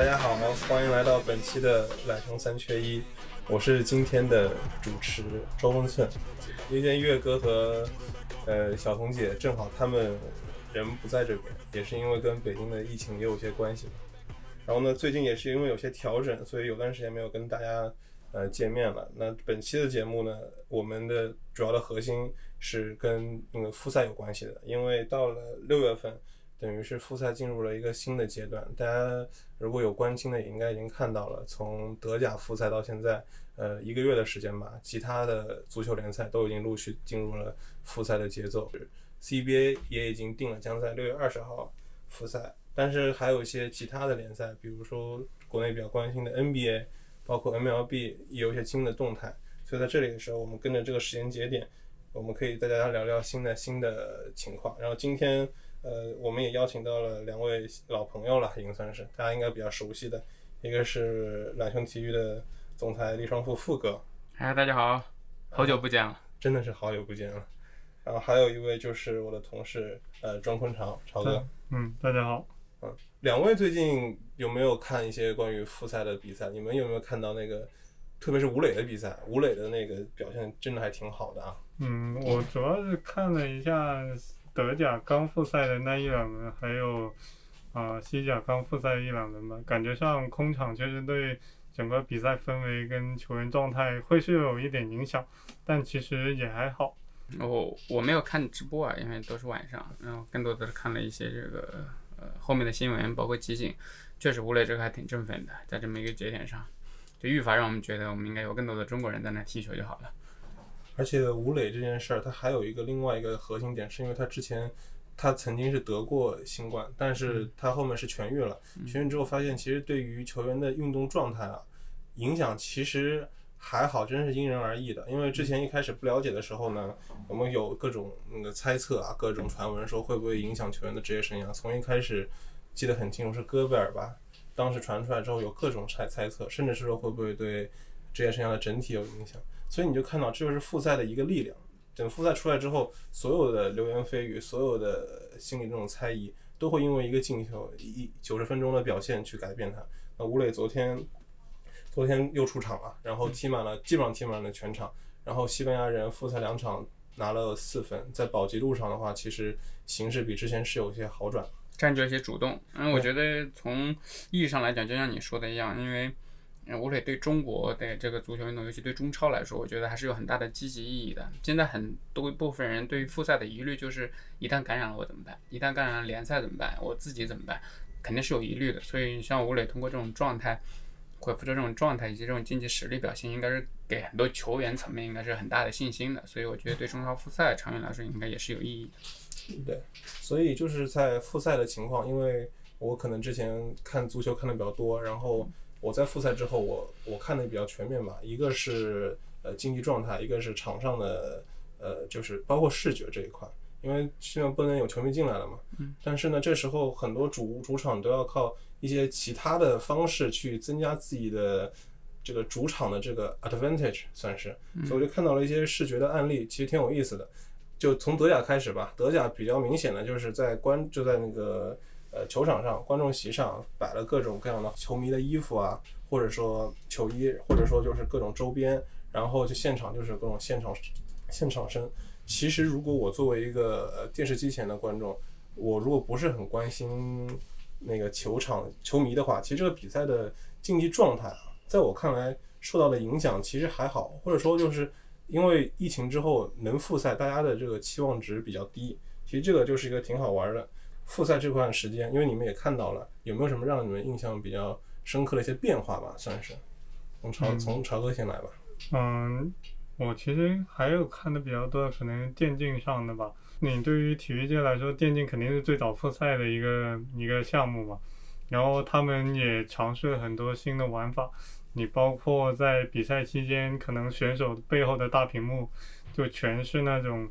大家好，欢迎来到本期的懒熊三缺一，我是今天的主持周文寸。今天月哥和呃小彤姐正好他们人不在这边，也是因为跟北京的疫情也有些关系嘛。然后呢，最近也是因为有些调整，所以有段时间没有跟大家呃见面了。那本期的节目呢，我们的主要的核心是跟那个复赛有关系的，因为到了六月份。等于是复赛进入了一个新的阶段，大家如果有关心的，也应该已经看到了，从德甲复赛到现在，呃，一个月的时间吧，其他的足球联赛都已经陆续进入了复赛的节奏，CBA 也已经定了将在六月二十号复赛，但是还有一些其他的联赛，比如说国内比较关心的 NBA，包括 MLB 也有一些新的动态，所以在这里的时候，我们跟着这个时间节点，我们可以带大家聊聊新的新的情况，然后今天。呃，我们也邀请到了两位老朋友了，已经算是大家应该比较熟悉的，一个是揽熊体育的总裁李双富富哥，哎，大家好，好久不见了，真的是好久不见了。然后还有一位就是我的同事，呃，庄坤潮，潮哥，嗯，大家好，嗯，两位最近有没有看一些关于复赛的比赛？你们有没有看到那个，特别是吴磊的比赛？吴磊的那个表现真的还挺好的啊。嗯，我主要是看了一下。德甲刚复赛的那一两轮，还有啊西甲刚复赛一两轮吧，感觉上空场确实对整个比赛氛围跟球员状态会是有一点影响，但其实也还好。我我没有看直播啊，因为都是晚上，然后更多的是看了一些这个呃后面的新闻，包括集锦。确实吴磊这个还挺振奋的，在这么一个节点上，就愈发让我们觉得我们应该有更多的中国人在那踢球就好了。而且吴磊这件事儿，他还有一个另外一个核心点，是因为他之前他曾经是得过新冠，但是他后面是痊愈了。痊愈之后发现，其实对于球员的运动状态啊，影响其实还好，真是因人而异的。因为之前一开始不了解的时候呢，我们有各种那个猜测啊，各种传闻说会不会影响球员的职业生涯。从一开始记得很清楚是戈贝尔吧，当时传出来之后有各种猜猜测，甚至是说会不会对职业生涯的整体有影响。所以你就看到，这就是复赛的一个力量。等复赛出来之后，所有的流言蜚语，所有的心里这种猜疑，都会因为一个进球，一九十分钟的表现去改变它。那吴磊昨天，昨天又出场了，然后踢满了，基本上踢满了全场。然后西班牙人复赛两场拿了四分，在保级路上的话，其实形势比之前是有些好转，占据一些主动。嗯，我觉得从意义上来讲，就像你说的一样，因为。吴磊对中国的这个足球运动，尤其对中超来说，我觉得还是有很大的积极意义的。现在很多一部分人对于复赛的疑虑就是，一旦感染了我怎么办？一旦感染了联赛怎么办？我自己怎么办？肯定是有疑虑的。所以像吴磊通过这种状态，恢复这种状态以及这种竞技实力表现，应该是给很多球员层面应该是很大的信心的。所以我觉得对中超复赛长远来说应该也是有意义的。对，所以就是在复赛的情况，因为我可能之前看足球看的比较多，然后。我在复赛之后，我我看的比较全面吧，一个是呃竞技状态，一个是场上的呃就是包括视觉这一块，因为现在不能有球迷进来了嘛。嗯。但是呢，这时候很多主主场都要靠一些其他的方式去增加自己的这个主场的这个 advantage，算是。所以我就看到了一些视觉的案例，其实挺有意思的。就从德甲开始吧，德甲比较明显的就是在关就在那个。呃，球场上观众席上摆了各种各样的球迷的衣服啊，或者说球衣，或者说就是各种周边，然后就现场就是各种现场现场声。其实，如果我作为一个呃电视机前的观众，我如果不是很关心那个球场球迷的话，其实这个比赛的竞技状态啊，在我看来受到的影响其实还好，或者说就是因为疫情之后能复赛，大家的这个期望值比较低。其实这个就是一个挺好玩的。复赛这段时间，因为你们也看到了，有没有什么让你们印象比较深刻的一些变化吧？算是，从朝从朝哥先来吧。嗯，我其实还有看的比较多的，可能电竞上的吧。你对于体育界来说，电竞肯定是最早复赛的一个一个项目嘛。然后他们也尝试了很多新的玩法，你包括在比赛期间，可能选手背后的大屏幕就全是那种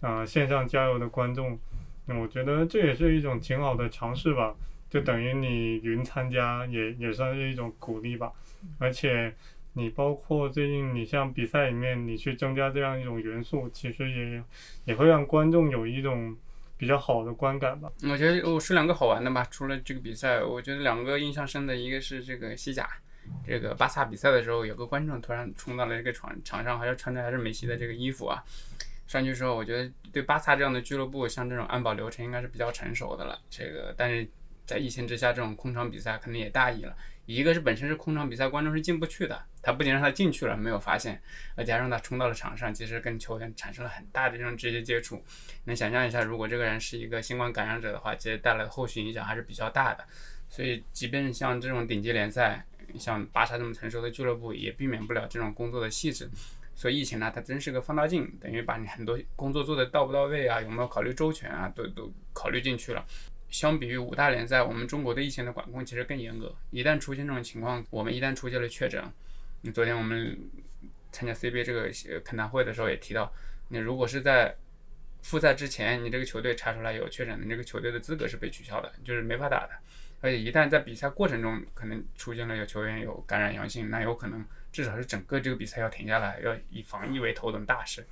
啊、线上加油的观众。那我觉得这也是一种挺好的尝试吧，就等于你云参加也也算是一种鼓励吧。而且你包括最近你像比赛里面你去增加这样一种元素，其实也也会让观众有一种比较好的观感吧。我觉得我说两个好玩的吧，除了这个比赛，我觉得两个印象深的，一个是这个西甲，这个巴萨比赛的时候，有个观众突然冲到了这个场场上，好像穿着还是梅西的这个衣服啊。上去之后，我觉得对巴萨这样的俱乐部，像这种安保流程应该是比较成熟的了。这个，但是在疫情之下，这种空场比赛肯定也大意了。一个是本身是空场比赛，观众是进不去的，他不仅让他进去了没有发现，而且还让他冲到了场上，其实跟球员产生了很大的这种直接接触。能想象一下，如果这个人是一个新冠感染者的话，其实带来的后续影响还是比较大的。所以，即便像这种顶级联赛，像巴萨这么成熟的俱乐部，也避免不了这种工作的细致。所以疫情呢，它真是个放大镜，等于把你很多工作做得到不到位啊，有没有考虑周全啊，都都考虑进去了。相比于五大联赛，我们中国对疫情的管控其实更严格。一旦出现这种情况，我们一旦出现了确诊，昨天我们参加 CBA 这个恳谈会的时候也提到，你如果是在复赛之前，你这个球队查出来有确诊，你这个球队的资格是被取消的，就是没法打的。而且一旦在比赛过程中可能出现了有球员有感染阳性，那有可能至少是整个这个比赛要停下来，要以防疫为头等大事。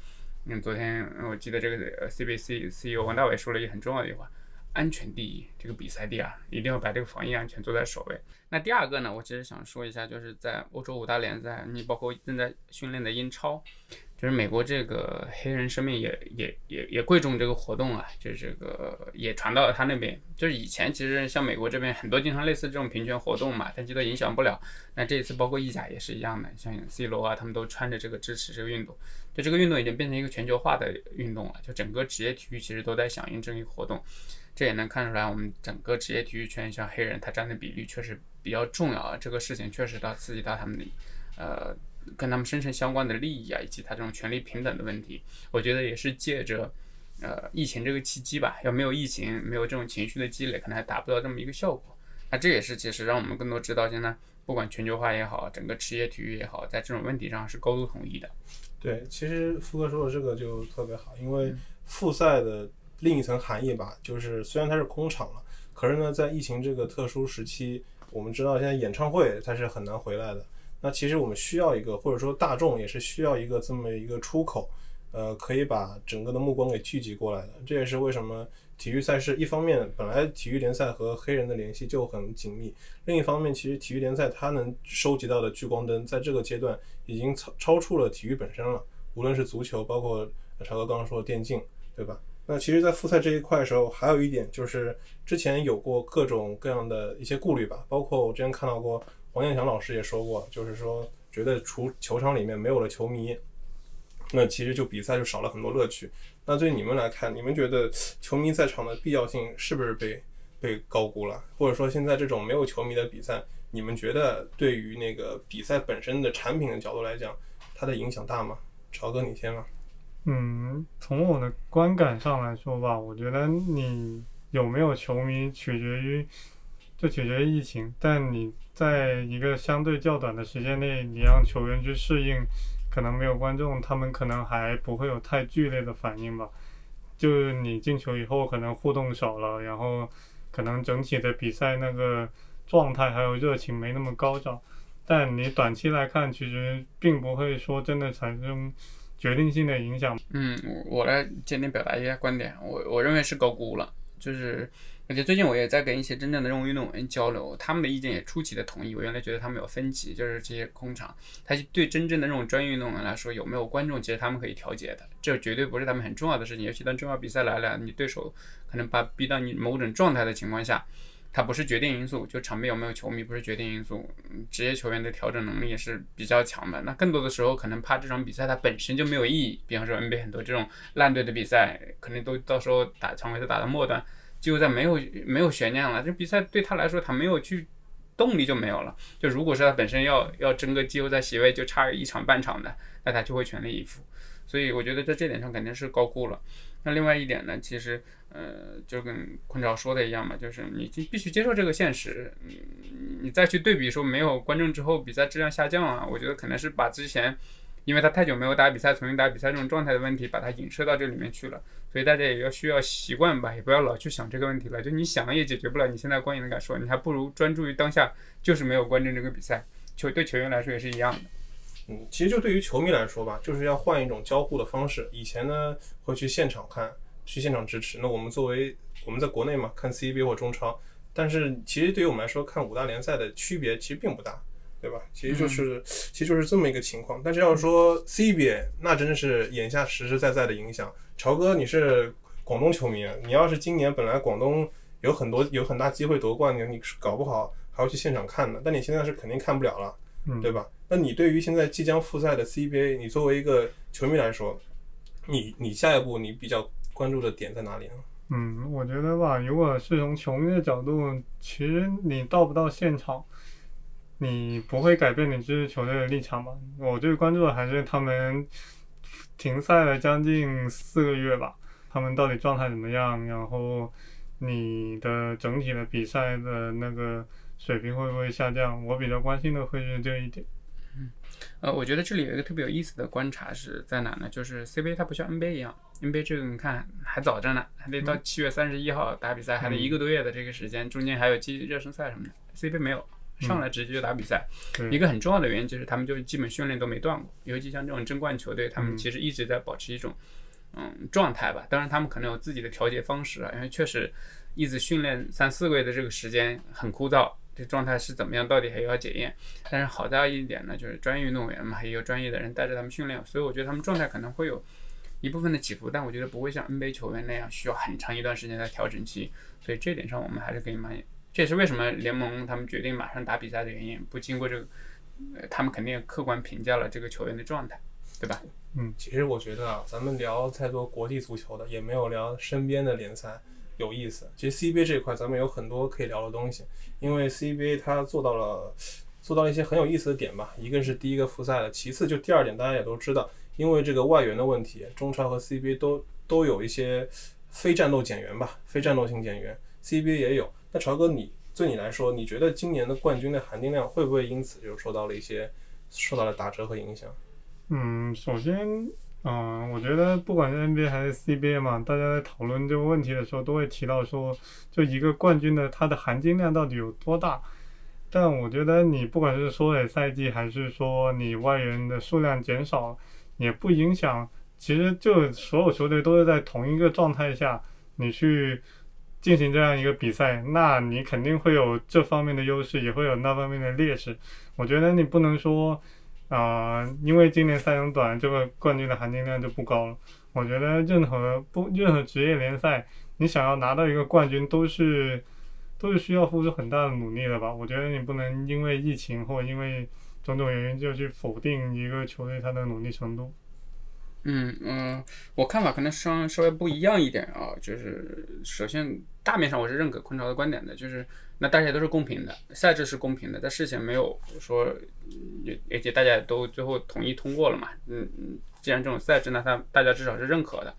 嗯，昨天我记得这个 CBC CEO 王大伟说了一句很重要的一句话：安全第一，这个比赛第二，一定要把这个防疫安全做在首位。那第二个呢，我其实想说一下，就是在欧洲五大联赛，你包括正在训练的英超。就是美国这个黑人生命也也也也贵重这个活动啊，就是这个也传到了他那边。就是以前其实像美国这边很多经常类似这种平权活动嘛，但觉得影响不了。那这一次包括意甲也是一样的，像 C 罗啊，他们都穿着这个支持这个运动。就这个运动已经变成一个全球化的运动了，就整个职业体育其实都在响应这一活动。这也能看出来，我们整个职业体育圈像黑人他占的比例确实比较重要啊。这个事情确实到刺激到他们的呃。跟他们生成相关的利益啊，以及他这种权利平等的问题，我觉得也是借着，呃，疫情这个契机吧。要没有疫情，没有这种情绪的积累，可能还达不到这么一个效果。那这也是其实让我们更多知道，现在不管全球化也好，整个职业体育也好，在这种问题上是高度统一的。对，其实福哥说的这个就特别好，因为复赛的另一层含义吧，就是虽然它是空场了，可是呢，在疫情这个特殊时期，我们知道现在演唱会它是很难回来的。那其实我们需要一个，或者说大众也是需要一个这么一个出口，呃，可以把整个的目光给聚集过来的。这也是为什么体育赛事一方面本来体育联赛和黑人的联系就很紧密，另一方面其实体育联赛它能收集到的聚光灯，在这个阶段已经超超出了体育本身了。无论是足球，包括超哥刚刚说的电竞，对吧？那其实，在复赛这一块的时候，还有一点就是之前有过各种各样的一些顾虑吧，包括我之前看到过。黄健翔老师也说过，就是说觉得除球场里面没有了球迷，那其实就比赛就少了很多乐趣。那对你们来看，你们觉得球迷在场的必要性是不是被被高估了？或者说现在这种没有球迷的比赛，你们觉得对于那个比赛本身的产品的角度来讲，它的影响大吗？朝哥，你先吧。嗯，从我的观感上来说吧，我觉得你有没有球迷取决于。就取决于疫情，但你在一个相对较短的时间内，你让球员去适应，可能没有观众，他们可能还不会有太剧烈的反应吧。就是你进球以后，可能互动少了，然后可能整体的比赛那个状态还有热情没那么高涨。但你短期来看，其实并不会说真的产生决定性的影响。嗯，我来简单表达一下观点，我我认为是高估了，就是。而且最近我也在跟一些真正的这种运动员交流，他们的意见也出奇的统一。我原来觉得他们有分歧，就是这些空场，他对真正的这种专业运动员来说，有没有观众，其实他们可以调节的，这绝对不是他们很重要的事情。尤其当重要比赛来了，你对手可能把逼到你某种状态的情况下，它不是决定因素，就场边有没有球迷不是决定因素。职业球员的调整能力也是比较强的。那更多的时候可能怕这场比赛它本身就没有意义，比方说 NBA 很多这种烂队的比赛，可能都到时候打常规赛打到末端。就在没有没有悬念了，这比赛对他来说，他没有去动力就没有了。就如果是他本身要要争个季后赛席位，就差一场半场的，那他就会全力以赴。所以我觉得在这点上肯定是高估了。那另外一点呢，其实呃，就跟坤潮说的一样嘛，就是你必须接受这个现实，你你再去对比说没有观众之后比赛质量下降啊，我觉得可能是把之前。因为他太久没有打比赛，重新打比赛这种状态的问题，把它影射到这里面去了，所以大家也要需要习惯吧，也不要老去想这个问题了。就你想也解决不了你现在观影的感受，你还不如专注于当下，就是没有观众这个比赛，球对球员来说也是一样的。嗯，其实就对于球迷来说吧，就是要换一种交互的方式。以前呢会去现场看，去现场支持。那我们作为我们在国内嘛，看 CBA 或中超，但是其实对于我们来说，看五大联赛的区别其实并不大。对吧？其实就是，其实就是这么一个情况。但是要说 CBA，那真的是眼下实实在在的影响。潮哥，你是广东球迷，你要是今年本来广东有很多有很大机会夺冠，你你搞不好还要去现场看的。但你现在是肯定看不了了，对吧？那你对于现在即将复赛的 CBA，你作为一个球迷来说，你你下一步你比较关注的点在哪里呢？嗯，我觉得吧，如果是从球迷的角度，其实你到不到现场。你不会改变你支持球队的立场吧？我最关注的还是他们停赛了将近四个月吧，他们到底状态怎么样？然后你的整体的比赛的那个水平会不会下降？我比较关心的会是这一点。嗯，呃，我觉得这里有一个特别有意思的观察是在哪呢？就是 CBA 它不像 NBA 一样，NBA 这个你看还早着呢，还得到七月三十一号打比赛，还得一个多月的这个时间，中间还有季热身赛什么的，CBA 没有。上来直接就打比赛，一个很重要的原因就是他们就基本训练都没断过，尤其像这种争冠球队，他们其实一直在保持一种嗯状态吧。当然他们可能有自己的调节方式啊，因为确实一直训练三四个月的这个时间很枯燥，这状态是怎么样，到底还要检验。但是好在一点呢，就是专业运动员嘛，也有专业的人带着他们训练，所以我觉得他们状态可能会有一部分的起伏，但我觉得不会像 NBA 球员那样需要很长一段时间的调整期。所以这点上我们还是可以蛮。这也是为什么联盟他们决定马上打比赛的原因，不经过这个，呃，他们肯定客观评价了这个球员的状态，对吧？嗯，其实我觉得啊，咱们聊太多国际足球的，也没有聊身边的联赛有意思。其实 CBA 这一块咱们有很多可以聊的东西，因为 CBA 它做到了做到了一些很有意思的点吧。一个是第一个复赛了，其次就第二点，大家也都知道，因为这个外援的问题，中超和 CBA 都都有一些非战斗减员吧，非战斗性减员，CBA 也有。那潮哥，你对你来说，你觉得今年的冠军的含金量会不会因此就受到了一些受到了打折和影响？嗯，首先，嗯，我觉得不管是 NBA 还是 CBA 嘛，大家在讨论这个问题的时候，都会提到说，就一个冠军的它的含金量到底有多大？但我觉得你不管是缩水赛季，还是说你外援的数量减少，也不影响。其实就所有球队都是在同一个状态下，你去。进行这样一个比赛，那你肯定会有这方面的优势，也会有那方面的劣势。我觉得你不能说，啊，因为今年赛程短，这个冠军的含金量就不高了。我觉得任何不任何职业联赛，你想要拿到一个冠军，都是都是需要付出很大的努力的吧。我觉得你不能因为疫情或因为种种原因就去否定一个球队他的努力程度。嗯嗯，我看法可能稍稍微不一样一点啊，就是首先大面上我是认可昆潮的观点的，就是那大家都是公平的，赛制是公平的，但事情没有说，也而且大家都最后统一通过了嘛，嗯嗯，既然这种赛制呢，它大家至少是认可的，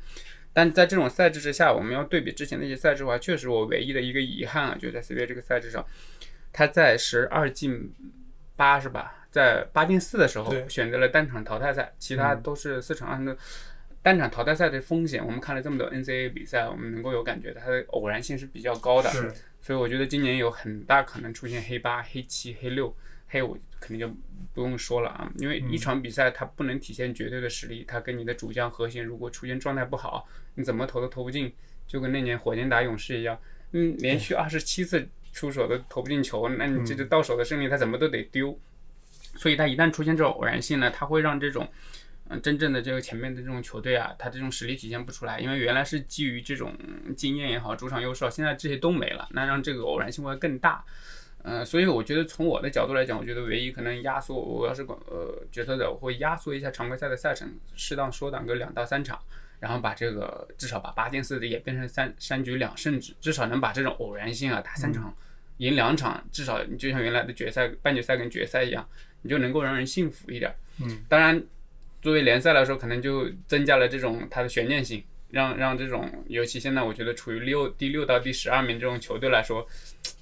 但在这种赛制之下，我们要对比之前那些赛制的话，确实我唯一的一个遗憾啊，就在 CBA 这个赛制上，它在十二进八是吧？在八进四的时候选择了单场淘汰赛，其他都是四场。那单场淘汰赛的风险，我们看了这么多 NCAA 比赛，我们能够有感觉的，它的偶然性是比较高的。所以我觉得今年有很大可能出现黑八、黑七、黑六、黑五，肯定就不用说了啊。因为一场比赛它不能体现绝对的实力，它跟你的主将核心如果出现状态不好，你怎么投都投不进，就跟那年火箭打勇士一样，嗯，连续二十七次出手都投不进球，那你这个到手的胜利他怎么都得丢。所以它一旦出现这种偶然性呢，它会让这种，嗯，真正的这个前面的这种球队啊，它这种实力体现不出来，因为原来是基于这种经验也好，主场优势，现在这些都没了，那让这个偶然性会更大。嗯，所以我觉得从我的角度来讲，我觉得唯一可能压缩，我要是管呃决策者，我会压缩一下常规赛的赛程，适当缩短个两到三场，然后把这个至少把八进四的也变成三三局两胜制，至少能把这种偶然性啊打三场赢两场，至少你就像原来的决赛、半决赛跟决赛一样。你就能够让人信服一点。嗯，当然，作为联赛来说，可能就增加了这种它的悬念性。让让这种，尤其现在我觉得处于六第六到第十二名这种球队来说，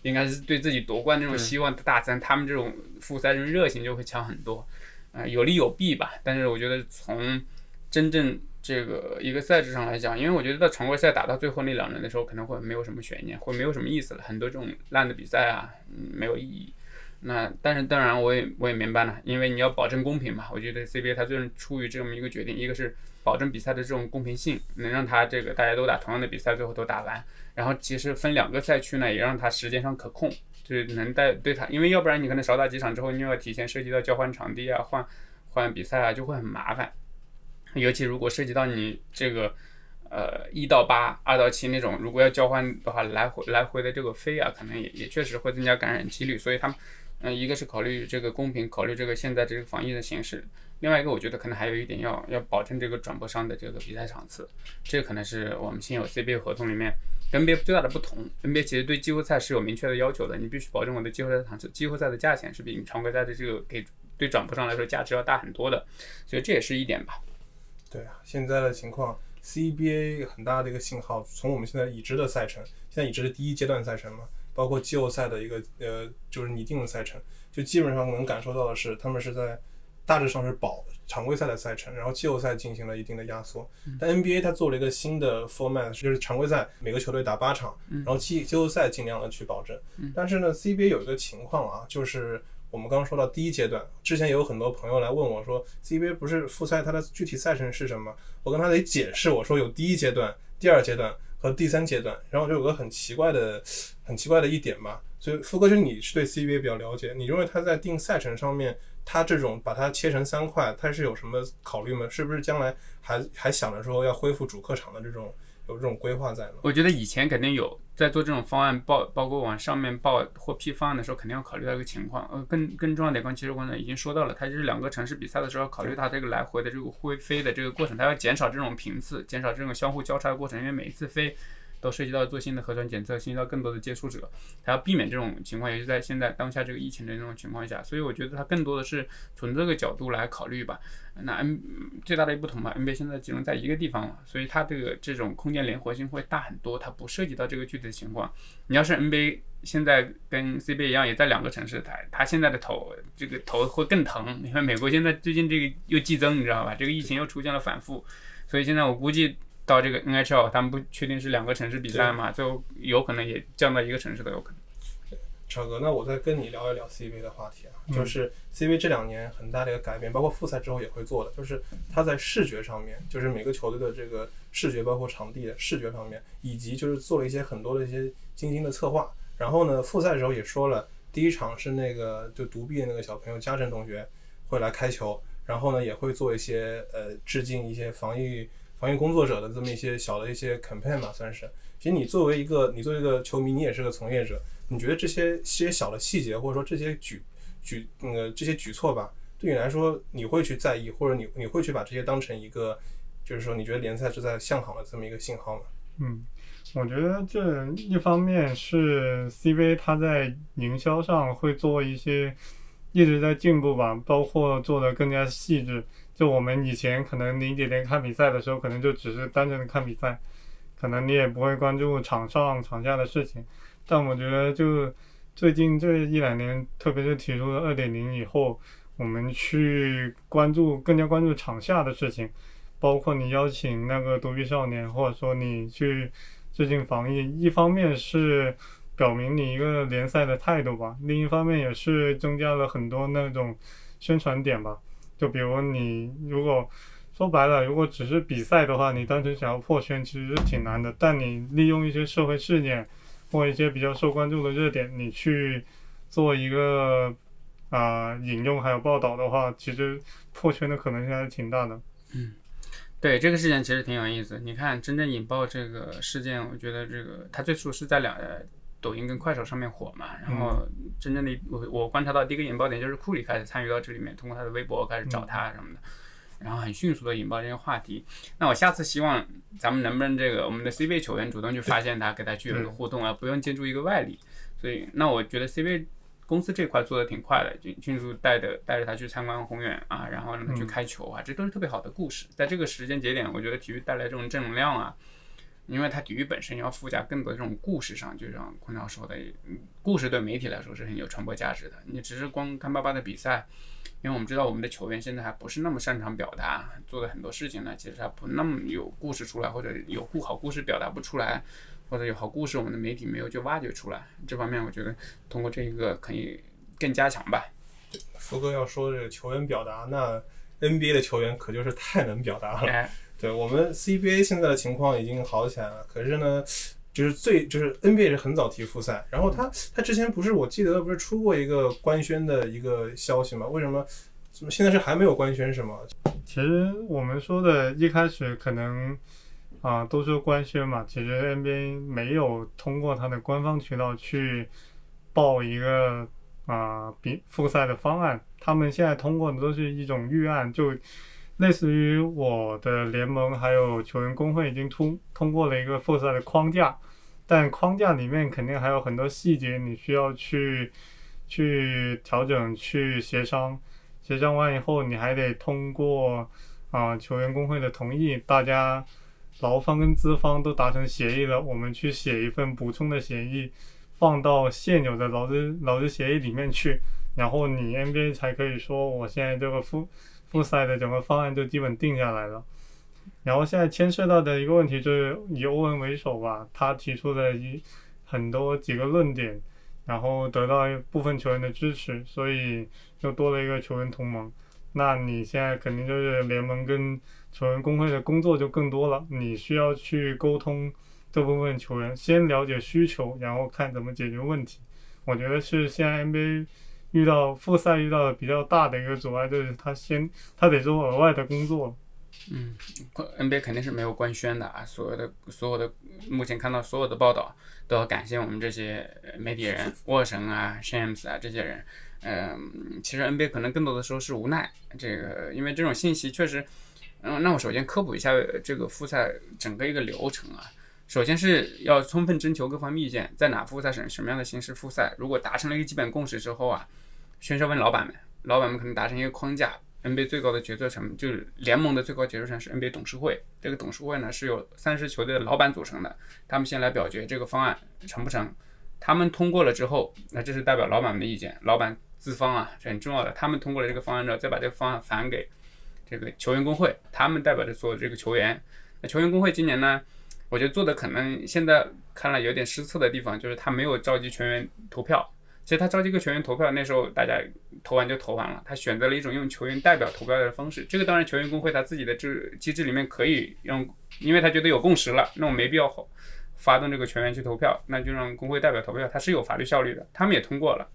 应该是对自己夺冠这种希望大增，他们这种复赛这种热情就会强很多，啊、有利有弊吧。但是我觉得从真正这个一个赛制上来讲，因为我觉得在常规赛打到最后那两轮的时候，可能会没有什么悬念，会没有什么意思了，很多这种烂的比赛啊，嗯，没有意义。那但是当然我也我也明白了，因为你要保证公平嘛。我觉得 CBA 它就是出于这么一个决定，一个是保证比赛的这种公平性，能让它这个大家都打同样的比赛，最后都打完。然后其实分两个赛区呢，也让它时间上可控，就是能带对它，因为要不然你可能少打几场之后，你又要提前涉及到交换场地啊、换换比赛啊，就会很麻烦。尤其如果涉及到你这个呃一到八、二到七那种，如果要交换的话，来回来回的这个飞啊，可能也也确实会增加感染几率。所以他们嗯、一个是考虑这个公平，考虑这个现在这个防疫的形势。另外一个，我觉得可能还有一点要要保证这个转播商的这个比赛场次，这可能是我们现有 CBA 合同里面 NBA 最大的不同。NBA 其实对季后赛是有明确的要求的，你必须保证我的季后赛场次，季后赛的价钱是比你常规赛的这个给对转播商来说价值要大很多的，所以这也是一点吧。对啊，现在的情况，CBA 很大的一个信号，从我们现在已知的赛程，现在已知的第一阶段赛程嘛，包括季后赛的一个呃，就是拟定的赛程，就基本上能感受到的是，他们是在大致上是保常规赛的赛程，然后季后赛进行了一定的压缩。但 NBA 它做了一个新的 format，就是常规赛每个球队打八场，然后季季后赛尽量的去保证。但是呢，CBA 有一个情况啊，就是我们刚刚说到第一阶段，之前也有很多朋友来问我说，CBA 不是复赛它的具体赛程是什么？我跟他得解释，我说有第一阶段、第二阶段和第三阶段，然后就有个很奇怪的、很奇怪的一点吧。所以富哥，就你是对 CBA 比较了解，你认为他在定赛程上面，他这种把它切成三块，他是有什么考虑吗？是不是将来还还想着说要恢复主客场的这种有这种规划在呢？我觉得以前肯定有在做这种方案报，包括往上面报或批方案的时候，肯定要考虑到一个情况。呃，更更重要的点，刚其实刚才已经说到了，它就是两个城市比赛的时候，考虑它这个来回的这个会飞的这个过程，它要减少这种频次，减少这种相互交叉的过程，因为每一次飞。都涉及到做新的核酸检测，涉及到更多的接触者，还要避免这种情况，也是在现在当下这个疫情的这种情况下，所以我觉得它更多的是从这个角度来考虑吧。那 N 最大的一不同吧，NBA 现在集中在一个地方了，所以它这个这种空间灵活性会大很多，它不涉及到这个具体的情况。你要是 NBA 现在跟 CBA 一样，也在两个城市，它它现在的头这个头会更疼。你看美国现在最近这个又激增，你知道吧？这个疫情又出现了反复，所以现在我估计。到这个 NHL，他们不确定是两个城市比赛嘛，最后有可能也降到一个城市都有可能。超哥，那我再跟你聊一聊 CBA 的话题啊，嗯就是 CBA 这两年很大的一个改变，包括复赛之后也会做的，就是它在视觉上面，就是每个球队的这个视觉，包括场地的视觉方面，以及就是做了一些很多的一些精心的策划。然后呢，复赛的时候也说了，第一场是那个就独臂的那个小朋友嘉诚同学会来开球，然后呢也会做一些呃致敬一些防疫防疫工作者的这么一些小的一些 campaign 吧，算是。其实你作为一个你作为一个球迷，你也是个从业者，你觉得这些些小的细节，或者说这些举举呃这些举措吧，对你来说你会去在意，或者你你会去把这些当成一个，就是说你觉得联赛是在向好的这么一个信号吗？嗯，我觉得这一方面是 CBA 它在营销上会做一些一直在进步吧，包括做的更加细致。就我们以前可能零几年看比赛的时候，可能就只是单纯的看比赛，可能你也不会关注场上场下的事情。但我觉得就最近这一两年，特别是提出了二点零以后，我们去关注更加关注场下的事情，包括你邀请那个独臂少年，或者说你去致敬防疫，一方面是表明你一个联赛的态度吧，另一方面也是增加了很多那种宣传点吧。就比如你如果说白了，如果只是比赛的话，你单纯想要破圈其实是挺难的。但你利用一些社会事件或一些比较受关注的热点，你去做一个啊、引用还有报道的话，其实破圈的可能性还是挺大的。嗯对这个事件其实挺有意思。你看，真正引爆这个事件，我觉得这个它最初是在两抖音跟快手上面火嘛，然后真正的我我观察到第一个引爆点就是库里开始参与到这里面，通过他的微博开始找他什么的，然后很迅速的引爆这些话题。那我下次希望咱们能不能这个我们的 CBA 球员主动去发现他，给他去有一个互动啊，不用借助一个外力。所以那我觉得 CBA 公司这块做的挺快的，就迅速带着带着他去参观宏远啊，然后让他去开球啊，这都是特别好的故事。在这个时间节点，我觉得体育带来这种正能量啊，因为它体育本身要附加更多这种故事上，就像坤超说的，嗯故事对媒体来说是很有传播价值的。你只是光看巴巴的比赛，因为我们知道我们的球员现在还不是那么擅长表达，做的很多事情呢，其实还不那么有故事出来，或者有不好故事表达不出来。或者有好故事，我们的媒体没有去挖掘出来，这方面我觉得通过这一个可以更加强吧。福哥要说这个球员表达，那 NBA 的球员可就是太能表达了。哎，对我们 CBA 现在的情况已经好起来了，可是呢，就是最就是 NBA 是很早提复赛，然后他他之前不是我记得不是出过一个官宣的一个消息吗？为什么怎么现在是还没有官宣是吗？其实我们说的一开始可能啊、都说官宣嘛，其实 NBA 没有通过它的官方渠道去报一个啊、比复赛的方案，他们现在通过的都是一种预案，就类似于我的联盟还有球员工会已经通通过了一个复赛的框架，但框架里面肯定还有很多细节你需要去去调整、去协商。协商完以后，你还得通过啊、球员工会的同意，大家劳方跟资方都达成协议了，我们去写一份补充的协议，放到现有的劳资劳资协议里面去，然后你 NBA 才可以说我现在这个复复赛的整个方案就基本定下来了。然后现在牵涉到的一个问题就是以欧文为首吧，他提出的一很多几个论点，然后得到部分球员的支持，所以又多了一个球员同盟。那你现在肯定就是联盟跟球员工会的工作就更多了，你需要去沟通这部分球员，先了解需求，然后看怎么解决问题。我觉得是现在 NBA 遇到复赛遇到比较大的一个阻碍，就是他先他得做额外的工作。嗯，NBA 肯定是没有官宣的啊，所有的所有的目前看到所有的报道都要感谢我们这些媒体人，沃神啊、Shams 啊这些人。嗯，其实 NBA 可能更多的时候是无奈，这个因为这种信息确实，嗯，那我首先科普一下这个复赛整个一个流程啊。首先是要充分征求各方意见，在哪复赛什什么样的形式复赛，如果达成了一个基本共识之后啊，选手问老板们，老板们可能达成一个框架。NBA 最高的决策层就是联盟的最高决策层是 NBA 董事会，这个董事会呢是由三十球队的老板组成的，他们先来表决这个方案成不成，他们通过了之后，那这是代表老板们的意见，老板资方啊是很重要的，他们通过了这个方案之后，再把这个方案返给这个球员工会，他们代表着所有这个球员。那球员工会今年呢，我觉得做的可能现在看来有点失策的地方，就是他没有召集全员投票。其实他召集个球员投票，那时候大家投完就投完了。他选择了一种用球员代表投票的方式，这个当然球员工会他自己的制机制里面可以用，因为他觉得有共识了，那我没必要发动这个球员去投票，那就让工会代表投票，他是有法律效力的。他们也通过了，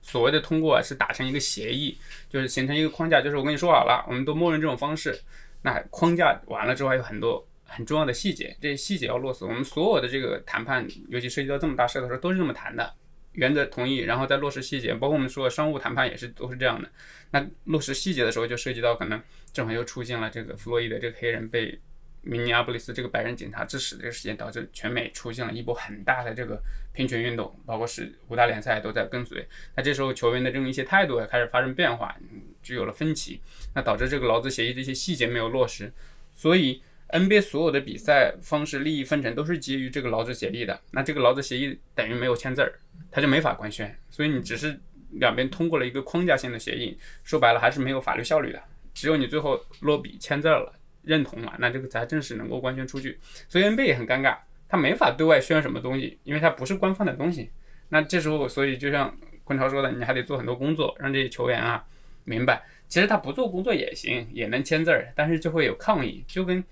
所谓的通过是达成一个协议，就是形成一个框架，就是我跟你说好了，我们都默认这种方式。那框架完了之后，还有很多很重要的细节，这些细节要落实。我们所有的这个谈判，尤其涉及到这么大事的时候，都是这么谈的。原则同意，然后再落实细节，包括我们说商务谈判也是都是这样的。那落实细节的时候，就涉及到可能正好又出现了这个弗洛伊德这个黑人被明尼阿布利斯这个白人警察致死这个事件，导致全美出现了一波很大的这个平权运动，包括是五大联赛都在跟随。那这时候球员的这种一些态度也开始发生变化，就有了分歧，那导致这个劳资协议这些细节没有落实，所以。NBA 所有的比赛方式利益分成都是基于这个劳资协议的，那这个劳资协议等于没有签字儿，他就没法官宣，所以你只是两边通过了一个框架性的协议，说白了还是没有法律效率的。只有你最后落笔签字了，认同了，那这个才正式能够官宣出去。所以 NBA 也很尴尬，他没法对外宣什么东西，因为它不是官方的东西。那这时候，所以就像昆超说的，你还得做很多工作，让这些球员啊明白，其实他不做工作也行，也能签字儿，但是就会有抗议，就跟。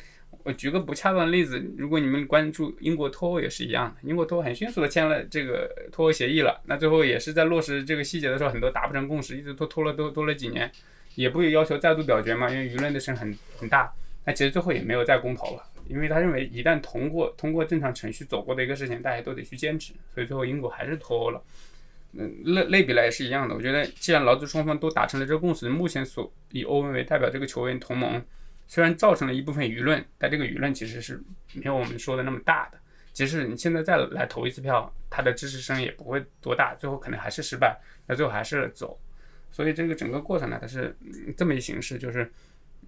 我举个不恰当的例子，如果你们关注英国脱欧也是一样的，英国脱欧很迅速的签了这个脱欧协议了，那最后也是在落实这个细节的时候，很多达不成共识，一直拖拖了都拖了几年，也不要求再度表决嘛，因为舆论的声很很大，那其实最后也没有再公投了，因为他认为一旦通过通过正常程序走过的一个事情，大家都得去坚持，所以最后英国还是脱欧了。嗯，类类比来也是一样的，我觉得既然劳资双方都达成了这个共识，目前所以欧文为代表这个球员同盟。虽然造成了一部分舆论，但这个舆论其实是没有我们说的那么大的。即使你现在再来投一次票，他的支持声也不会多大，最后可能还是失败，那最后还是走。所以这个整个过程呢，它是这么一形式，就是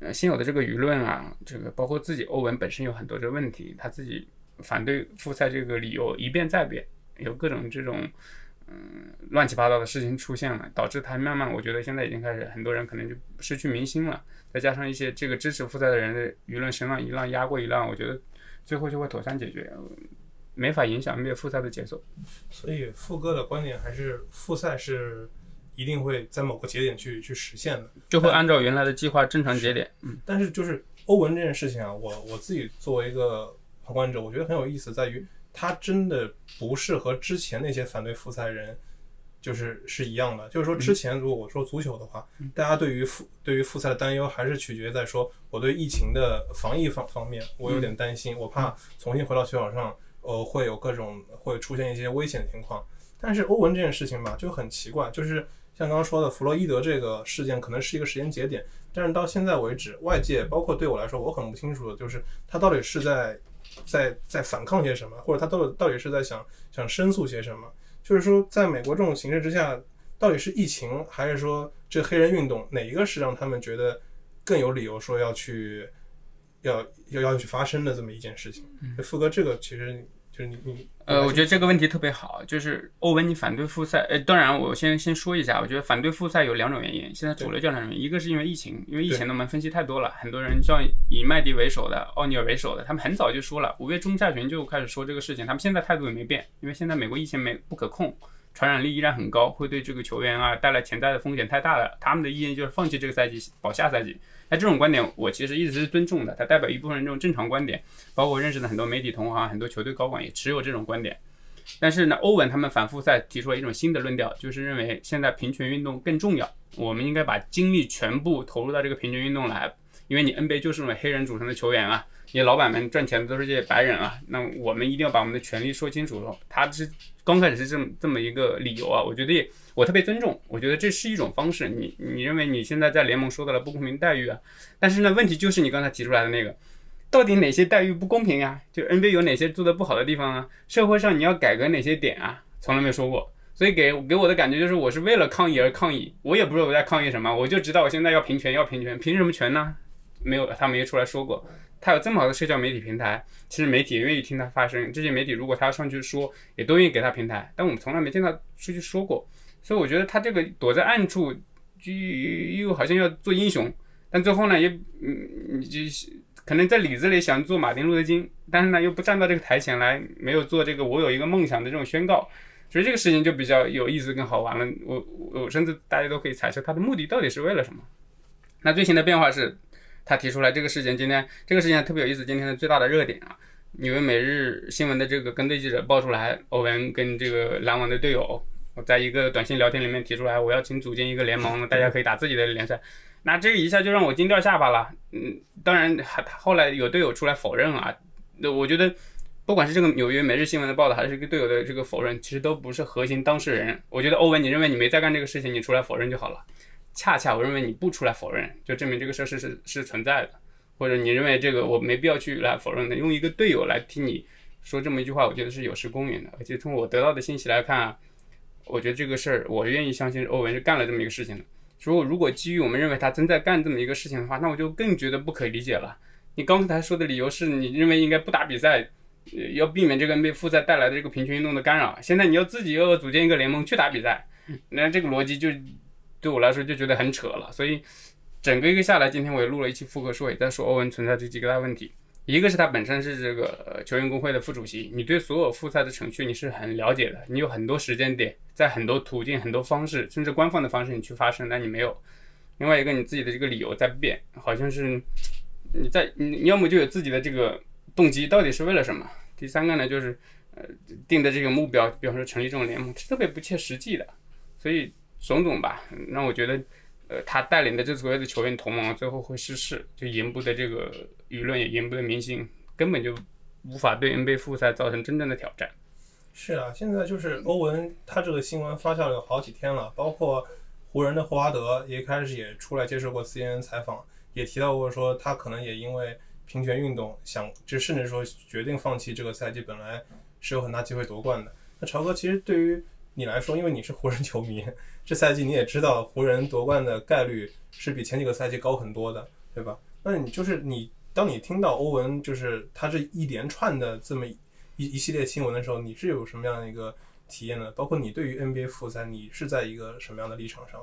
呃现有的这个舆论啊，这个包括自己欧文本身有很多这个问题，他自己反对复赛这个理由一变再变，有各种这种。嗯，乱七八糟的事情出现了，导致他慢慢，我觉得现在已经开始，很多人可能就失去民心了。再加上一些这个支持复赛的人的舆论声浪一浪压过一浪，我觉得最后就会妥善解决，没法影响灭复赛的节奏。所以富哥的观点还是复赛是一定会在某个节点去去实现的，就会按照原来的计划正常节点。嗯，但是就是欧文这件事情啊，我我自己作为一个旁观者，我觉得很有意思，在于。他真的不是和之前那些反对复赛人，就是是一样的。就是说，之前如果我说足球的话，大家对于复对于复赛的担忧还是取决在说，我对疫情的防疫方方面，我有点担心，我怕重新回到球场上，呃，会有各种会出现一些危险的情况。但是欧文这件事情吧，就很奇怪，就是像刚刚说的弗洛伊德这个事件，可能是一个时间节点，但是到现在为止，外界包括对我来说，我很不清楚的就是他到底是在。在在反抗些什么，或者他到底到底是在想想申诉些什么？就是说，在美国这种形势之下，到底是疫情，还是说这黑人运动，哪一个是让他们觉得更有理由说要去要要要去发生的这么一件事情？嗯富哥，这个其实。就是你你呃，我觉得这个问题特别好，就是欧文，你反对复赛，呃，当然我先先说一下，我觉得反对复赛有两种原因，现在主流教练原因，一个是因为疫情，因为疫情的我们分析太多了，很多人像以麦迪为首的、奥尼尔为首的，他们很早就说了，五月中下旬就开始说这个事情，他们现在态度也没变，因为现在美国疫情没不可控，传染力依然很高，会对这个球员啊带来潜在的风险太大了，他们的意见就是放弃这个赛季，保下赛季。那这种观点，我其实一直是尊重的，它代表一部分人这种正常观点，包括我认识的很多媒体同行、很多球队高管也持有这种观点。但是呢，欧文他们反复在提出了一种新的论调，就是认为现在平权运动更重要，我们应该把精力全部投入到这个平权运动来，因为你 NBA 就是那种黑人组成的球员啊，你老板们赚钱的都是这些白人啊，那我们一定要把我们的权利说清楚了。他是刚开始是这么这么一个理由啊，我觉得。我特别尊重，我觉得这是一种方式。你你认为你现在在联盟受到了不公平待遇啊？但是呢，问题就是你刚才提出来的那个，到底哪些待遇不公平啊？就 NBA 有哪些做的不好的地方啊？社会上你要改革哪些点啊？从来没说过。所以给给我的感觉就是，我是为了抗议而抗议。我也不知道我在抗议什么，我就知道我现在要平权，要平权，凭什么权呢？没有，他没出来说过。他有这么好的社交媒体平台，其实媒体也愿意听他发声。这些媒体如果他要上去说，也都愿意给他平台。但我们从来没见他出去说过。所以我觉得他这个躲在暗处，就又好像要做英雄，但最后呢，也嗯，就是可能在里子里想做马丁路德金，但是呢，又不站到这个台前来，没有做这个我有一个梦想的这种宣告，所以这个事情就比较有意思更好玩了。我我甚至大家都可以猜测他的目的到底是为了什么。那最新的变化是，他提出来这个事情，今天这个事情特别有意思，今天的最大的热点啊，因为每日新闻的这个跟队记者爆出来，欧文跟这个篮网的队友。我在一个短信聊天里面提出来，我要请组建一个联盟，大家可以打自己的联赛。那这一下就让我惊掉下巴了。嗯，当然还后来有队友出来否认啊。那我觉得，不管是这个纽约每日新闻的报道，还是一个队友的这个否认，其实都不是核心当事人。我觉得欧文，你认为你没在干这个事情，你出来否认就好了。恰恰我认为你不出来否认，就证明这个事是是是存在的。或者你认为这个我没必要去来否认的，用一个队友来听你说这么一句话，我觉得是有失公允的。而且从我得到的信息来看啊。我觉得这个事儿，我愿意相信欧文是干了这么一个事情的。如果如果基于我们认为他真在干这么一个事情的话，那我就更觉得不可理解了。你刚才说的理由是你认为应该不打比赛，要避免这个被复赛带来的这个平权运动的干扰。现在你要自己要组建一个联盟去打比赛，那这个逻辑就对我来说就觉得很扯了。所以整个一个下来，今天我也录了一期复刻说，也在说欧文存在这几个大问题。一个是他本身是这个球员工会的副主席，你对所有复赛的程序你是很了解的，你有很多时间点，在很多途径、很多方式，甚至官方的方式你去发声，但你没有。另外一个你自己的这个理由在变，好像是你在你你要么就有自己的这个动机，到底是为了什么？第三个呢，就是呃定的这个目标，比方说成立这种联盟，是特别不切实际的。所以种种吧，让我觉得。呃，他带领的这所谓的球员同盟最后会失势，就赢不得这个舆论，也赢不得民心，根本就无法对 NBA 复赛造成真正的挑战。是啊，现在就是欧文，他这个新闻发酵了有好几天了，包括湖人的霍华德也开始也出来接受过 CNN 采访，也提到过说他可能也因为平权运动，想就甚至说决定放弃这个赛季，本来是有很大机会夺冠的。那朝哥，其实对于你来说，因为你是湖人球迷，这赛季你也知道湖人夺冠的概率是比前几个赛季高很多的，对吧？那你就是你，当你听到欧文就是他这一连串的这么一一系列新闻的时候，你是有什么样的一个体验呢？包括你对于 NBA 复赛，你是在一个什么样的立场上？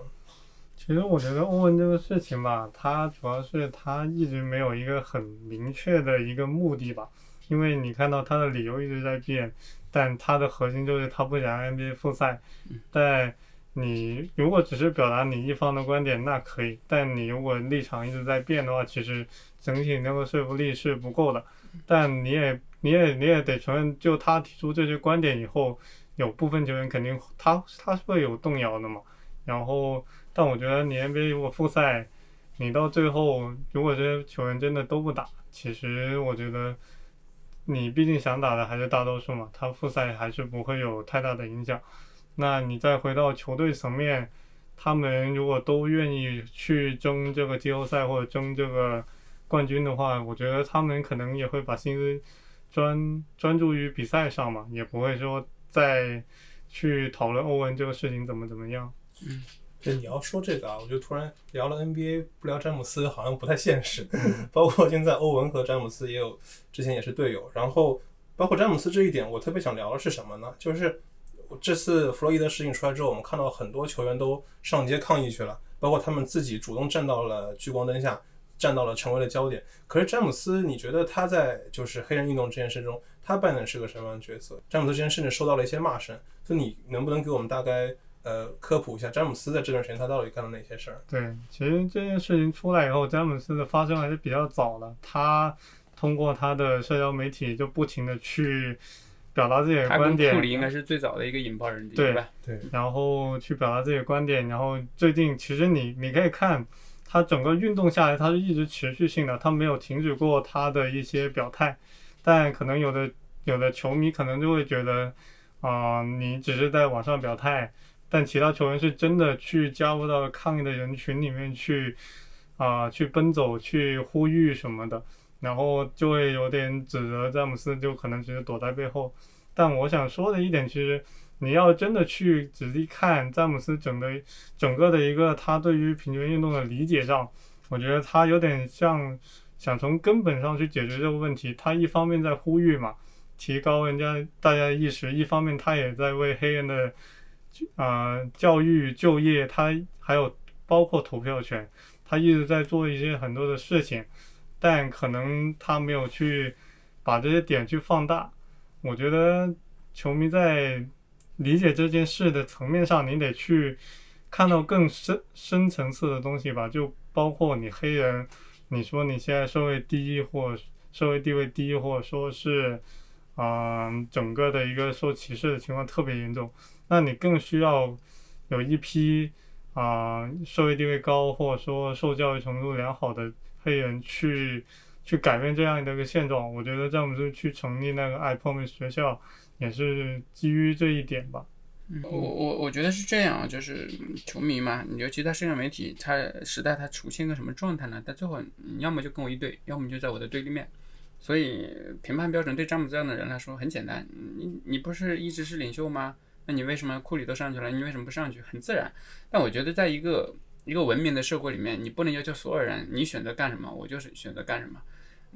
其实我觉得欧文这个事情吧，他主要是他一直没有一个很明确的一个目的吧，因为你看到他的理由一直在变，但他的核心就是他不想 NBA 复赛。但你如果只是表达你一方的观点，那可以；但你如果立场一直在变的话，其实整体那个说服力是不够的。但你也你也你也得承认，就他提出这些观点以后，有部分球员肯定他他是会有动摇的嘛。然后。但我觉得你 NBA 如果复赛，你到最后如果这些球员真的都不打，其实我觉得你毕竟想打的还是大多数嘛，他复赛还是不会有太大的影响。那你再回到球队层面，他们如果都愿意去争这个季后赛或者争这个冠军的话，我觉得他们可能也会把心思专专注于比赛上嘛，也不会说再去讨论欧文这个事情怎么怎么样。嗯。就你要说这个啊，我觉得突然聊了 NBA 不聊詹姆斯好像不太现实。包括现在欧文和詹姆斯也有之前也是队友，然后包括詹姆斯这一点，我特别想聊的是什么呢？就是这次弗洛伊德事情出来之后，我们看到很多球员都上街抗议去了，包括他们自己主动站到了聚光灯下，站到了成为了焦点。可是詹姆斯，你觉得他在就是黑人运动这件事中，他扮演是个什么样的角色？詹姆斯之前甚至受到了一些骂声，就你能不能给我们大概？呃，科普一下詹姆斯在这段时间他到底干了哪些事儿？对，其实这件事情出来以后，詹姆斯的发生还是比较早的。他通过他的社交媒体就不停的去表达自己的观点。库里应该是最早的一个引爆人，对吧？对。然后去表达自己的观点，然后最近其实你你可以看他整个运动下来，他是一直持续性的，他没有停止过他的一些表态。但可能有的有的球迷可能就会觉得，啊，你只是在网上表态。但其他球员是真的去加入到抗议的人群里面去，啊，去奔走、去呼吁什么的，然后就会有点指责詹姆斯，就可能只是躲在背后。但我想说的一点，其实你要真的去仔细看詹姆斯整个整个的一个他对于平权运动的理解上，我觉得他有点像想从根本上去解决这个问题。他一方面在呼吁嘛，提高人家大家的意识，一方面他也在为黑人的。啊，教育、就业，他还有包括投票权，他一直在做一些很多的事情，但可能他没有去把这些点去放大。我觉得球迷在理解这件事的层面上，你得去看到更深深层次的东西吧，就包括你黑人，你说你现在社会低或社会地位低，或者说是，嗯，整个的一个受歧视的情况特别严重。那你更需要有一批啊社会地位高或者说受教育程度良好的黑人去去改变这样的一个现状。我觉得詹姆斯去成立那个 i p o m 学校也是基于这一点吧。我我我觉得是这样，就是球迷嘛，尤其在社交媒体他时代，他出现个什么状态呢？他最后你要么就跟我一队，要么就在我的对立面。所以评判标准对詹姆斯这样的人来说很简单，你你不是一直是领袖吗？那你为什么库里都上去了，你为什么不上去？很自然。但我觉得，在一个一个文明的社会里面，你不能要求所有人，你选择干什么，我就是选择干什么。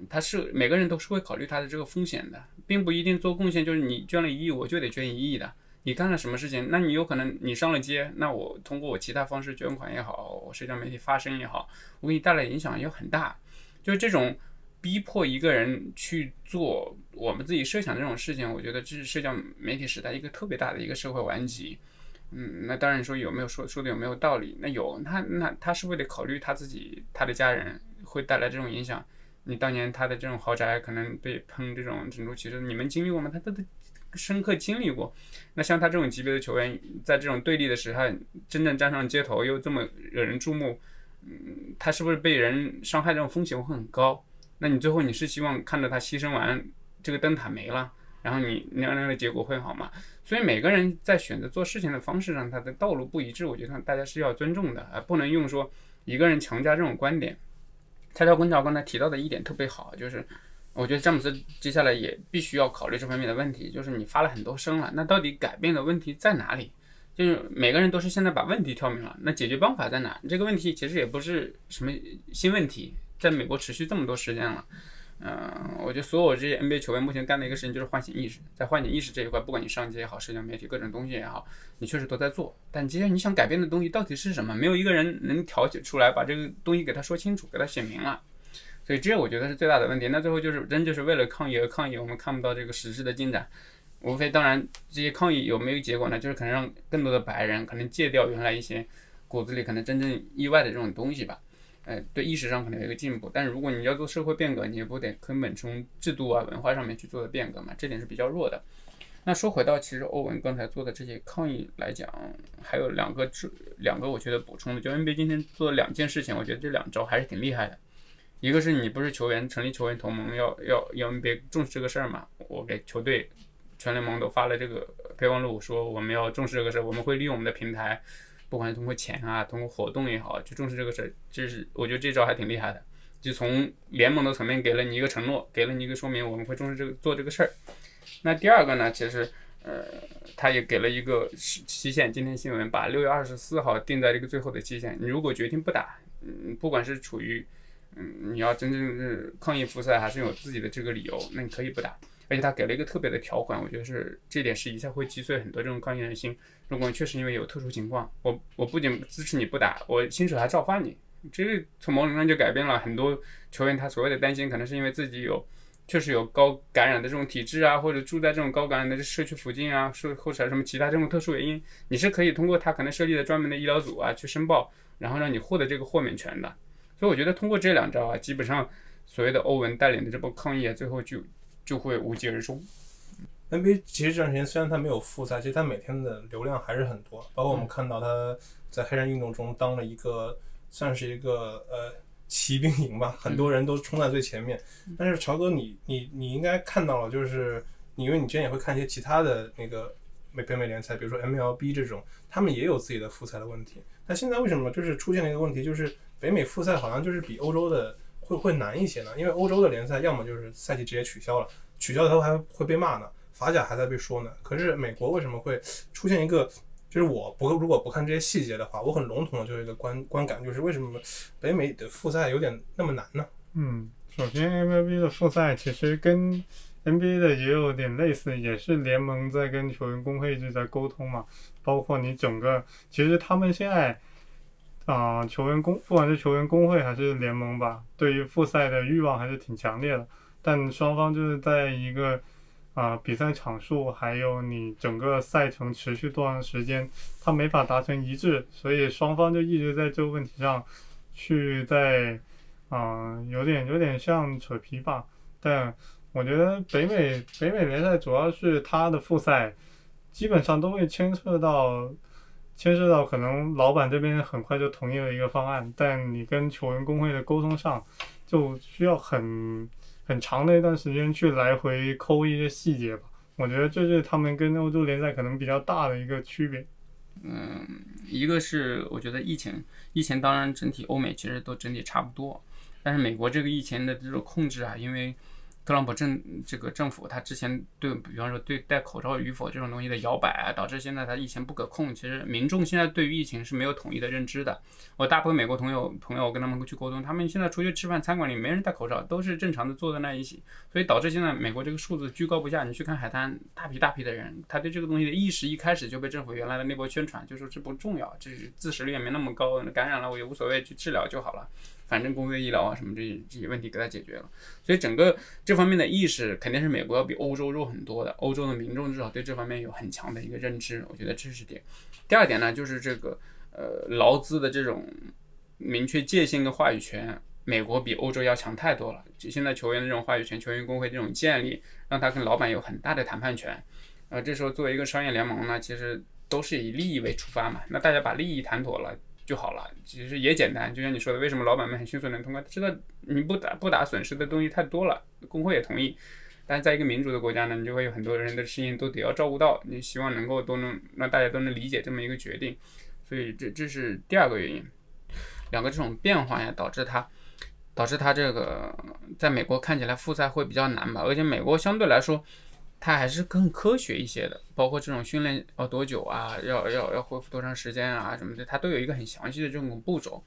他是每个人都是会考虑他的这个风险的，并不一定做贡献就是你捐了一亿，我就得捐一亿的。你干了什么事情，那你有可能你上了街，那我通过我其他方式捐款也好，我社交媒体发声也好，我给你带来影响也很大。就是这种。逼迫一个人去做我们自己设想的这种事情，我觉得这是社交媒体时代一个特别大的一个社会顽疾。嗯，那当然说有没有说说的有没有道理？那有，他那他是为了考虑他自己、他的家人会带来这种影响。你当年他的这种豪宅可能被喷这种种族歧视，你们经历过吗？他都深刻经历过。那像他这种级别的球员，在这种对立的时候，真正站上街头又这么惹人注目，嗯，他是不是被人伤害这种风险会很高？那你最后你是希望看到他牺牲完这个灯塔没了，然后你那那样的结果会好吗？所以每个人在选择做事情的方式上，他的道路不一致，我觉得大家是要尊重的，而不能用说一个人强加这种观点。蔡条滚桥刚才提到的一点特别好，就是我觉得詹姆斯接下来也必须要考虑这方面的问题，就是你发了很多声了，那到底改变的问题在哪里？就是每个人都是现在把问题挑明了，那解决方法在哪？这个问题其实也不是什么新问题，在美国持续这么多时间了。嗯，我觉得所有这些 NBA 球员目前干的一个事情就是唤醒意识，在唤醒意识这一块，不管你上街也好，社交媒体各种东西也好，你确实都在做。但接下来你想改变的东西到底是什么？没有一个人能挑起出来，把这个东西给他说清楚，给他写明了。所以这我觉得是最大的问题。那最后就是真就是为了抗议而抗议，我们看不到这个实质的进展。无非当然这些抗议有没有结果呢？就是可能让更多的白人可能戒掉原来一些骨子里可能真正意外的这种东西吧。呃，对意识上可能有一个进步，但是如果你要做社会变革，你也不得根本从制度啊、文化上面去做的变革嘛，这点是比较弱的。那说回到其实欧文刚才做的这些抗议来讲，还有两个这两个我觉得补充的，就 NBA 今天做了两件事情，我觉得这两招还是挺厉害的。一个是你不是球员成立球员同盟，要要要 NBA 重视这个事儿嘛，我给球队全联盟都发了这个备忘录，说我们要重视这个事儿，我们会利用我们的平台。不管是通过钱啊，通过活动也好，去重视这个事儿，就是我觉得这招还挺厉害的。就从联盟的层面给了你一个承诺，给了你一个说明，我们会重视这个做这个事儿。那第二个呢，其实呃，他也给了一个期限。今天新闻把六月二十四号定在这个最后的期限。你如果决定不打，嗯，不管是处于嗯你要真正是抗议复赛，还是有自己的这个理由，那你可以不打。而且他给了一个特别的条款，我觉得是这点是一下会击碎很多这种抗议人心。如果确实因为有特殊情况，我我不仅支持你不打，我薪水还照发你。这从某种上就改变了很多球员他所谓的担心，可能是因为自己有确实有高感染的这种体质啊，或者住在这种高感染的社区附近啊，是或者什么其他这种特殊原因，你是可以通过他可能设立的专门的医疗组啊去申报，然后让你获得这个豁免权的。所以我觉得通过这两招啊，基本上所谓的欧文带领的这波抗议啊，最后就。就会无疾而终。NBA 其实这段时间虽然他没有复赛，其实他每天的流量还是很多。包括我们看到他在黑人运动中当了一个，算是一个呃骑兵营吧，很多人都冲在最前面。但是朝哥，你你你应该看到了，就是你因为你之前也会看一些其他的那个美北美联赛，比如说 MLB 这种，他们也有自己的复赛的问题。那现在为什么就是出现了一个问题，就是北美复赛好像就是比欧洲的。会会难一些呢，因为欧洲的联赛要么就是赛季直接取消了，取消了后还会被骂呢，法甲还在被说呢。可是美国为什么会出现一个，就是我不如果不看这些细节的话，我很笼统的就有一个观观感，就是为什么北美的复赛有点那么难呢？嗯，首先 MLB 的复赛其实跟 NBA 的也有点类似，也是联盟在跟球员工会一直在沟通嘛，包括你整个，其实他们现在。啊，球员工不管是球员工会还是联盟吧，对于复赛的欲望还是挺强烈的。但双方就是在一个啊比赛场数，还有你整个赛程持续多长时间，他没法达成一致，所以双方就一直在这个问题上去在啊有点有点像扯皮吧。但我觉得北美北美联赛主要是它的复赛基本上都会牵涉到。牵涉到可能老板这边很快就同意了一个方案，但你跟球员工会的沟通上，就需要很很长的一段时间去来回抠一些细节吧。我觉得这是他们跟欧洲联赛可能比较大的一个区别。嗯，一个是我觉得疫情，疫情当然整体欧美其实都整体差不多，但是美国这个疫情的这种控制啊，因为。特朗普政这个政府，他之前对比方说对戴口罩与否这种东西的摇摆啊，导致现在他疫情不可控。其实民众现在对于疫情是没有统一的认知的。我大部分美国朋友朋友，跟他们去沟通，他们现在出去吃饭，餐馆里没人戴口罩，都是正常的坐在那一起，所以导致现在美国这个数字居高不下。你去看海滩，大批大批的人，他对这个东西的意识一开始就被政府原来的那波宣传，就说这不重要，这是自食率也没那么高，感染了我也无所谓，去治疗就好了。反正公费医疗啊什么这些这些问题给他解决了，所以整个这方面的意识肯定是美国要比欧洲弱很多的。欧洲的民众至少对这方面有很强的一个认知，我觉得这是点。第二点呢，就是这个呃劳资的这种明确界限跟话语权，美国比欧洲要强太多了。就现在球员的这种话语权，球员工会这种建立，让他跟老板有很大的谈判权。呃，这时候作为一个商业联盟呢，其实都是以利益为出发嘛，那大家把利益谈妥了。就好了，其实也简单，就像你说的，为什么老板们很迅速能通过？知道你不打不打损失的东西太多了，工会也同意。但是在一个民主的国家呢，你就会有很多人的事情都得要照顾到，你希望能够都能让大家都能理解这么一个决定，所以这这是第二个原因。两个这种变化呀，导致它导致它这个在美国看起来复赛会比较难吧，而且美国相对来说。它还是更科学一些的，包括这种训练要多久啊，要要要恢复多长时间啊什么的，它都有一个很详细的这种步骤。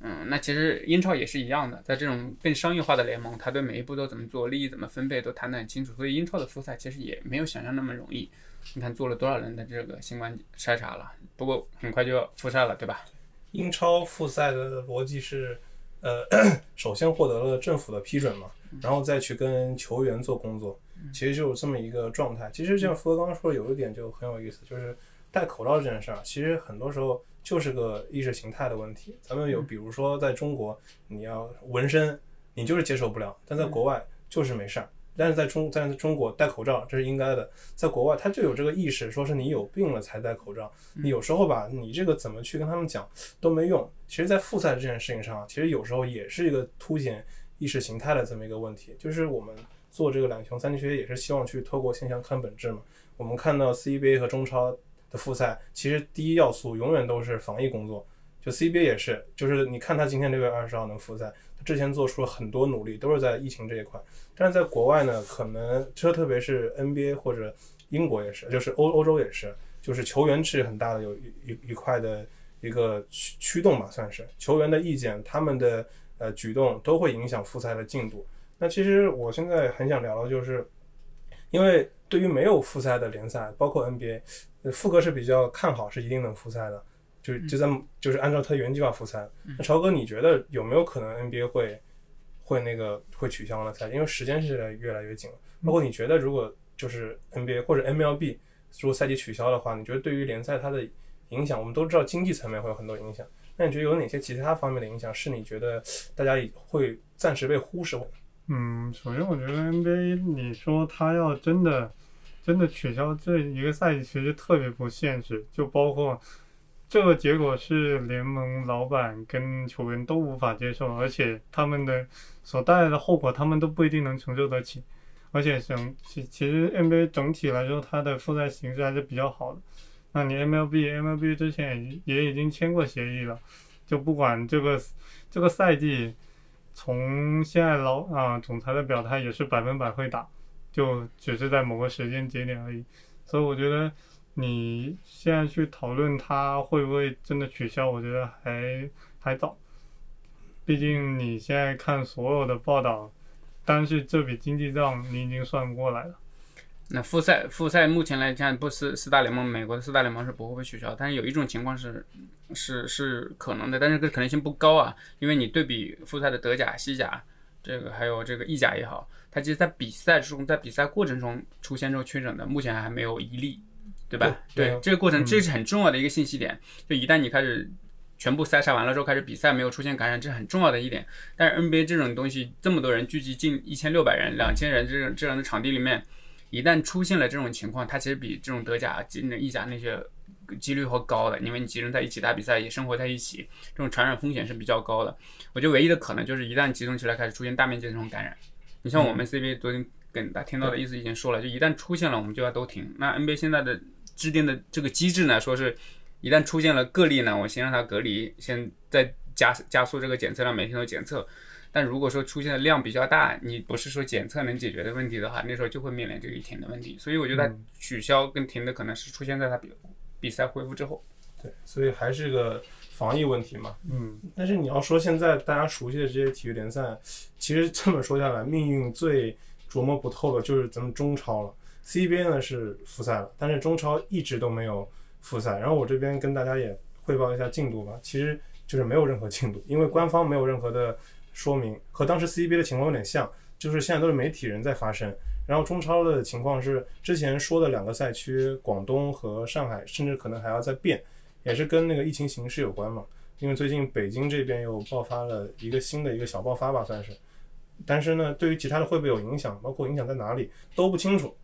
嗯，那其实英超也是一样的，在这种更商业化的联盟，它对每一步都怎么做，利益怎么分配都谈得很清楚。所以英超的复赛其实也没有想象那么容易。你看做了多少人的这个新冠筛查了，不过很快就要复赛了，对吧？英超复赛的逻辑是，呃，首先获得了政府的批准嘛，然后再去跟球员做工作。其实就是这么一个状态。其实像福哥刚刚说的，有一点就很有意思，就是戴口罩这件事儿，其实很多时候就是个意识形态的问题。咱们有，比如说在中国，你要纹身，你就是接受不了；但在国外就是没事儿。但是在中，在中国戴口罩这是应该的，在国外他就有这个意识，说是你有病了才戴口罩。你有时候吧，你这个怎么去跟他们讲都没用。其实，在复赛这件事情上，其实有时候也是一个凸显意识形态的这么一个问题，就是我们。做这个两球三缺也是希望去透过现象看本质嘛。我们看到 CBA 和中超的复赛，其实第一要素永远都是防疫工作。就 CBA 也是，就是你看他今天六月二十号能复赛，他之前做出了很多努力，都是在疫情这一块。但是在国外呢，可能这特别是 NBA 或者英国也是，就是欧欧洲也是，就是球员是很大的有一一一块的一个驱驱动吧，算是球员的意见，他们的呃举动都会影响复赛的进度。那其实我现在很想聊的就是，因为对于没有复赛的联赛，包括 NBA，富哥是比较看好是一定能复赛的，就就在就是按照他原计划复赛。那朝哥，你觉得有没有可能 NBA 会会那个会取消呢赛？因为时间是越来越紧了。包括你觉得如果就是 NBA 或者 MLB 如果赛季取消的话，你觉得对于联赛它的影响？我们都知道经济层面会有很多影响，那你觉得有哪些其他方面的影响是你觉得大家会暂时被忽视？嗯，首先我觉得 NBA，你说他要真的真的取消这一个赛季，其实特别不现实。就包括这个结果是联盟老板跟球员都无法接受，而且他们的所带来的后果，他们都不一定能承受得起。而且整其其实 NBA 整体来说，它的复赛形式还是比较好的。那你 MLB，MLB 之前也也已经签过协议了，就不管这个这个赛季。从现在老啊总裁的表态也是百分百会打，就只是在某个时间节点而已。所以我觉得你现在去讨论他会不会真的取消，我觉得还还早。毕竟你现在看所有的报道，单是这笔经济账你已经算不过来了。那复赛复赛目前来看，不是四大联盟，美国的四大联盟是不会被取消。但是有一种情况是，是是可能的，但是这可能性不高啊，因为你对比复赛的德甲、西甲，这个还有这个意甲也好，它其实，在比赛中，在比赛过程中出现这种确诊的，目前还没有一例，对吧？对，这个过程这是很重要的一个信息点。就一旦你开始全部筛查完了之后，开始比赛没有出现感染，这是很重要的一点。但是 NBA 这种东西，这么多人聚集近一千六百人、两千人这种这样的场地里面。一旦出现了这种情况，它其实比这种德甲、意甲那些几率会高的，因为你集中在一起打比赛，也生活在一起，这种传染风险是比较高的。我觉得唯一的可能就是一旦集中起来开始出现大面积的这种感染。你像我们 CBA 昨天跟大家听到的意思已经说了，就一旦出现了，我们就要都停。那 NBA 现在的制定的这个机制呢，说是一旦出现了个例呢，我先让它隔离，先再加加速这个检测量，每天都检测。但如果说出现的量比较大，你不是说检测能解决的问题的话，那时候就会面临这个停的问题。所以我觉得取消跟停的可能是出现在他比比赛恢复之后。对，所以还是个防疫问题嘛。嗯。但是你要说现在大家熟悉的这些体育联赛，其实这么说下来，命运最琢磨不透的就是咱们中超了。CBA 呢是复赛了，但是中超一直都没有复赛。然后我这边跟大家也汇报一下进度吧，其实就是没有任何进度，因为官方没有任何的。说明和当时 CBA 的情况有点像，就是现在都是媒体人在发声。然后中超的情况是之前说的两个赛区，广东和上海，甚至可能还要再变，也是跟那个疫情形势有关嘛。因为最近北京这边又爆发了一个新的一个小爆发吧，算是。但是呢，对于其他的会不会有影响，包括影响在哪里都不清楚。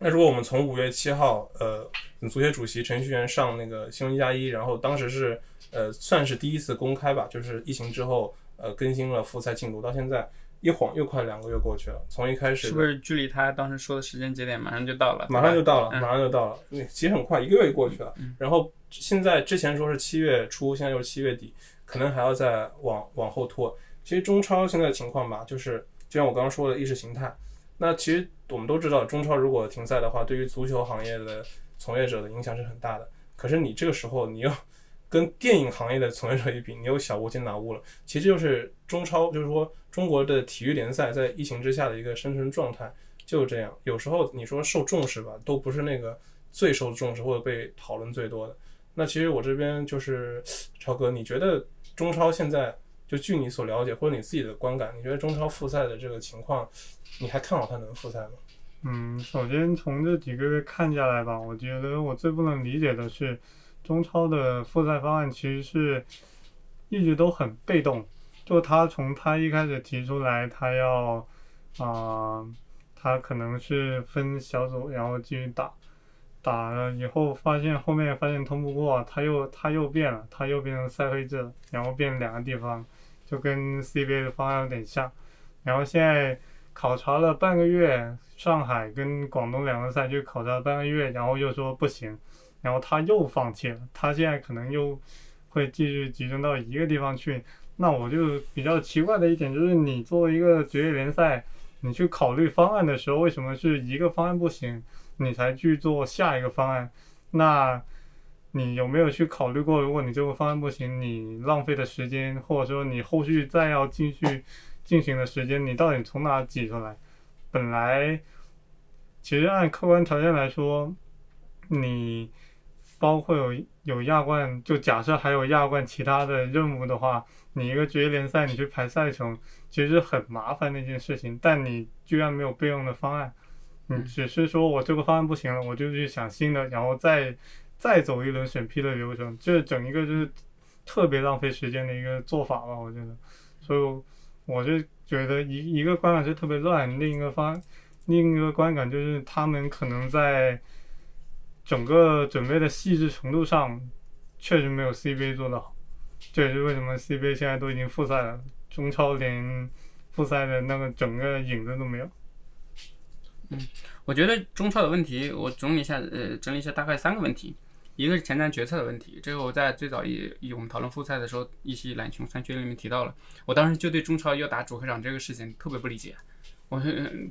那如果我们从五月七号，呃，足协主席程序员上那个新闻一加一，然后当时是呃算是第一次公开吧，就是疫情之后。呃，更新了复赛进度，到现在一晃又快两个月过去了。从一开始是不是距离他当时说的时间节点马上就到了？马上就到了，马上就到了。其实很快，一个月过去了。然后现在之前说是七月初，现在又是七月底，可能还要再往往后拖。其实中超现在的情况吧，就是就像我刚刚说的意识形态。那其实我们都知道，中超如果停赛的话，对于足球行业的从业者的影响是很大的。可是你这个时候你又跟电影行业的从业者一比，你又小巫见大巫了。其实就是中超，就是说中国的体育联赛在疫情之下的一个生存状态，就是这样。有时候你说受重视吧，都不是那个最受重视或者被讨论最多的。那其实我这边就是超哥，你觉得中超现在就据你所了解或者你自己的观感，你觉得中超复赛的这个情况，你还看好他能复赛吗？嗯，首先从这几个月看下来吧，我觉得我最不能理解的是，中超的复赛方案其实是一直都很被动。就他从他一开始提出来，他要啊，他可能是分小组，然后继续打，打了以后发现后面发现通不过，他又他又变了，他又变成赛会制了，然后变两个地方，就跟 CBA 的方案有点像。然后现在考察了半个月。上海跟广东两个赛区考察半个月，然后又说不行，然后他又放弃了。他现在可能又会继续集中到一个地方去。那我就比较奇怪的一点就是，你作为一个职业联赛，你去考虑方案的时候，为什么是一个方案不行，你才去做下一个方案？那你有没有去考虑过，如果你这个方案不行，你浪费的时间，或者说你后续再要继续进行的时间，你到底从哪挤出来？本来，其实按客观条件来说，你包括有有亚冠，就假设还有亚冠其他的任务的话，你一个职业联赛你去排赛程，其实很麻烦的一件事情。但你居然没有备用的方案，你只是说我这个方案不行了，我就去想新的，然后再再走一轮审批的流程，这整一个就是特别浪费时间的一个做法吧，我觉得。所以我就。觉得一一个观感是特别乱，另一个方，另一个观感就是他们可能在整个准备的细致程度上，确实没有 CBA 做的好。这也是为什么 CBA 现在都已经复赛了，中超连复赛的那个整个影子都没有。嗯，我觉得中超的问题，我整理一下，呃，整理一下大概三个问题。一个是前瞻决策的问题，这个我在最早一一我们讨论复赛的时候，一期懒熊三缺里面提到了。我当时就对中超要打主客场这个事情特别不理解。我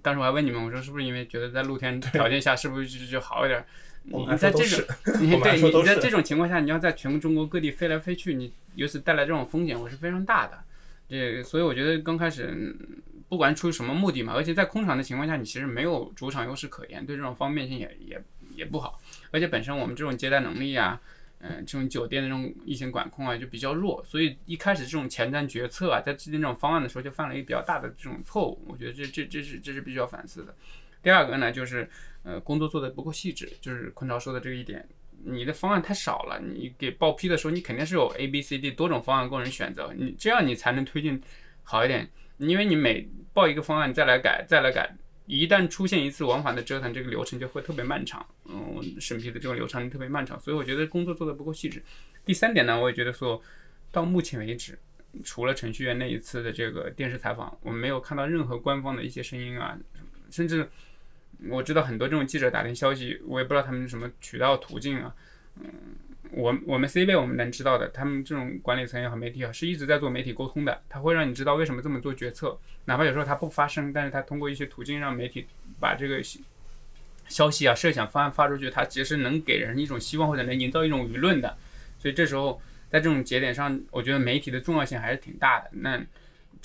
当时我还问你们，我说是不是因为觉得在露天条件下是不是就就好一点？你在这种 你对你在这种情况下，你要在全中国各地飞来飞去，你由此带来这种风险，我是非常大的。这所以我觉得刚开始不管出于什么目的嘛，而且在空场的情况下，你其实没有主场优势可言，对这种方便性也也也不好。而且本身我们这种接待能力啊，嗯，这种酒店的这种疫情管控啊就比较弱，所以一开始这种前瞻决策啊，在制定这种方案的时候就犯了一个比较大的这种错误。我觉得这这这是这是必须要反思的。第二个呢，就是呃工作做的不够细致，就是坤潮说的这个一点，你的方案太少了，你给报批的时候你肯定是有 A、B、C、D 多种方案供人选择，你这样你才能推进好一点。因为你每报一个方案再来改再来改。一旦出现一次往返的折腾，这个流程就会特别漫长。嗯，审批的这个流程特别漫长，所以我觉得工作做得不够细致。第三点呢，我也觉得说，到目前为止，除了程序员那一次的这个电视采访，我们没有看到任何官方的一些声音啊，甚至我知道很多这种记者打听消息，我也不知道他们什么渠道途径啊，嗯。我我们 C 位我们能知道的，他们这种管理层也好，媒体也好，是一直在做媒体沟通的。他会让你知道为什么这么做决策，哪怕有时候他不发声，但是他通过一些途径让媒体把这个消息啊、设想方案发出去，他其实能给人一种希望或者能营造一种舆论的。所以这时候在这种节点上，我觉得媒体的重要性还是挺大的。那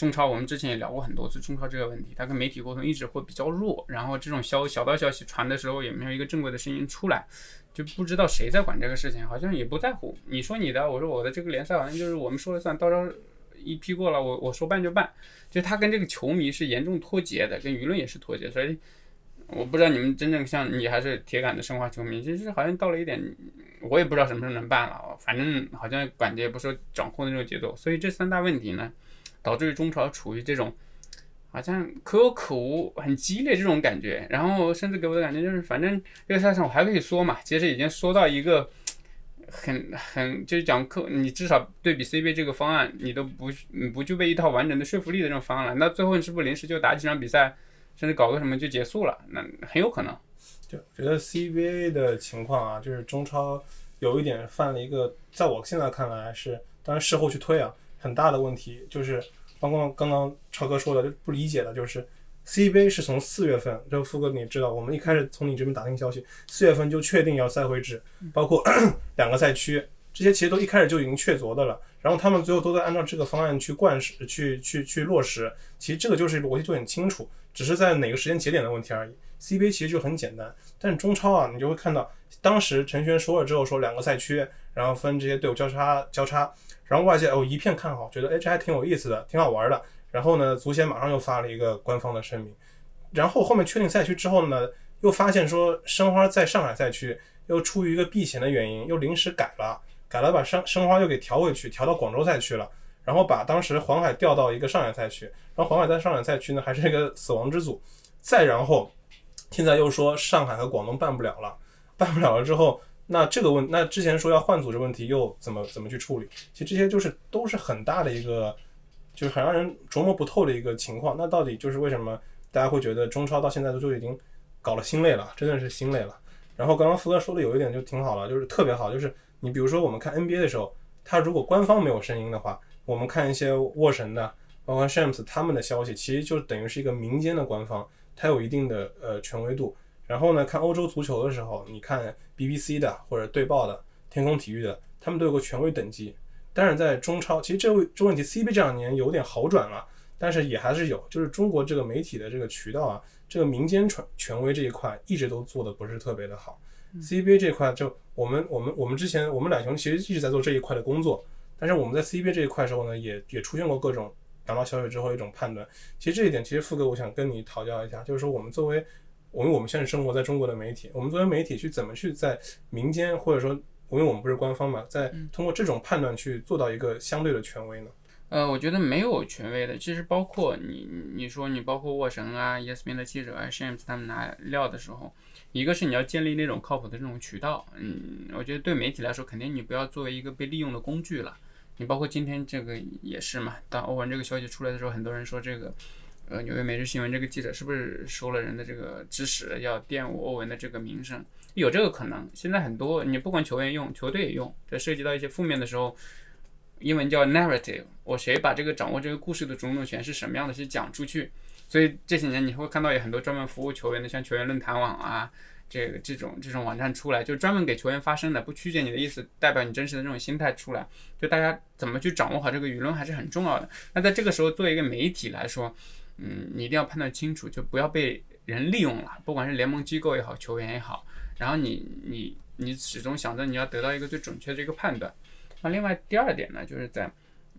中超我们之前也聊过很多次中超这个问题，他跟媒体沟通一直会比较弱，然后这种消小道消息传的时候也没有一个正规的声音出来。就不知道谁在管这个事情，好像也不在乎。你说你的，我说我的，这个联赛好像就是我们说了算，到时候一批过了，我我说办就办。就他跟这个球迷是严重脱节的，跟舆论也是脱节。所以我不知道你们真正像你还是铁杆的申花球迷，其实好像到了一点，我也不知道什么时候能办了。反正好像管的也不是掌控的那种节奏。所以这三大问题呢，导致于中超处于这种。好像可有可无，很激烈这种感觉，然后甚至给我的感觉就是，反正这个赛场我还可以说嘛，其实已经说到一个 很很就是讲可，你至少对比 CBA 这个方案，你都不你不具备一套完整的说服力的这种方案了，那最后你是不是临时就打几场比赛，甚至搞个什么就结束了？那很有可能。就觉得 CBA 的情况啊，就是中超有一点犯了一个，在我现在看来是，当然事后去推啊，很大的问题就是。包括刚刚超哥说的，就不理解的就是 CBA 是从四月份，就富哥你知道，我们一开始从你这边打听消息，四月份就确定要赛会制，包括 两个赛区，这些其实都一开始就已经确凿的了。然后他们最后都在按照这个方案去贯实、去去去落实。其实这个就是逻辑就很清楚，只是在哪个时间节点的问题而已。CBA 其实就很简单，但是中超啊，你就会看到当时陈轩说了之后，说两个赛区，然后分这些队伍交叉交叉，然后外界哦一片看好，觉得哎这还挺有意思的，挺好玩的。然后呢，足协马上又发了一个官方的声明，然后后面确定赛区之后呢，又发现说申花在上海赛区又出于一个避嫌的原因，又临时改了。改了，把申申花又给调回去，调到广州赛区了，然后把当时黄海调到一个上海赛区，然后黄海在上海赛区呢还是一个死亡之组，再然后现在又说上海和广东办不了了，办不了了之后，那这个问，那之前说要换组织问题又怎么怎么去处理？其实这些就是都是很大的一个，就是很让人琢磨不透的一个情况。那到底就是为什么大家会觉得中超到现在都就已经搞了心累了，真的是心累了。然后刚刚福哥说的有一点就挺好了，就是特别好，就是。你比如说，我们看 NBA 的时候，他如果官方没有声音的话，我们看一些沃神的，包括 Shams 他们的消息，其实就等于是一个民间的官方，它有一定的呃权威度。然后呢，看欧洲足球的时候，你看 BBC 的或者队报的、天空体育的，他们都有个权威等级。当然，在中超，其实这位这问题 CBA 这两年有点好转了，但是也还是有，就是中国这个媒体的这个渠道啊，这个民间传权威这一块一直都做的不是特别的好。CBA 这块就我们我们我们之前我们两雄其实一直在做这一块的工作，但是我们在 CBA 这一块的时候呢，也也出现过各种拿到消息之后一种判断。其实这一点，其实富哥我想跟你讨教一下，就是说我们作为我们我们现在生活在中国的媒体，我们作为媒体去怎么去在民间或者说因为我们不是官方嘛，在通过这种判断去做到一个相对的权威呢？呃，我觉得没有权威的，其实包括你你说你包括沃神啊、ESPN 的记者啊、Shams 他们拿料的时候。一个是你要建立那种靠谱的这种渠道，嗯，我觉得对媒体来说，肯定你不要作为一个被利用的工具了。你包括今天这个也是嘛，当欧文这个消息出来的时候，很多人说这个，呃，纽约每日新闻这个记者是不是收了人的这个指使，要玷污欧文的这个名声？有这个可能。现在很多你不管球员用，球队也用，在涉及到一些负面的时候，英文叫 narrative，我谁把这个掌握这个故事的主动权是什么样的，去讲出去。所以这些年你会看到有很多专门服务球员的，像球员论坛网啊，这个这种这种网站出来，就专门给球员发声的，不曲解你的意思，代表你真实的这种心态出来。就大家怎么去掌握好这个舆论还是很重要的。那在这个时候，作为一个媒体来说，嗯，你一定要判断清楚，就不要被人利用了，不管是联盟机构也好，球员也好。然后你你你始终想着你要得到一个最准确的一个判断。那另外第二点呢，就是在。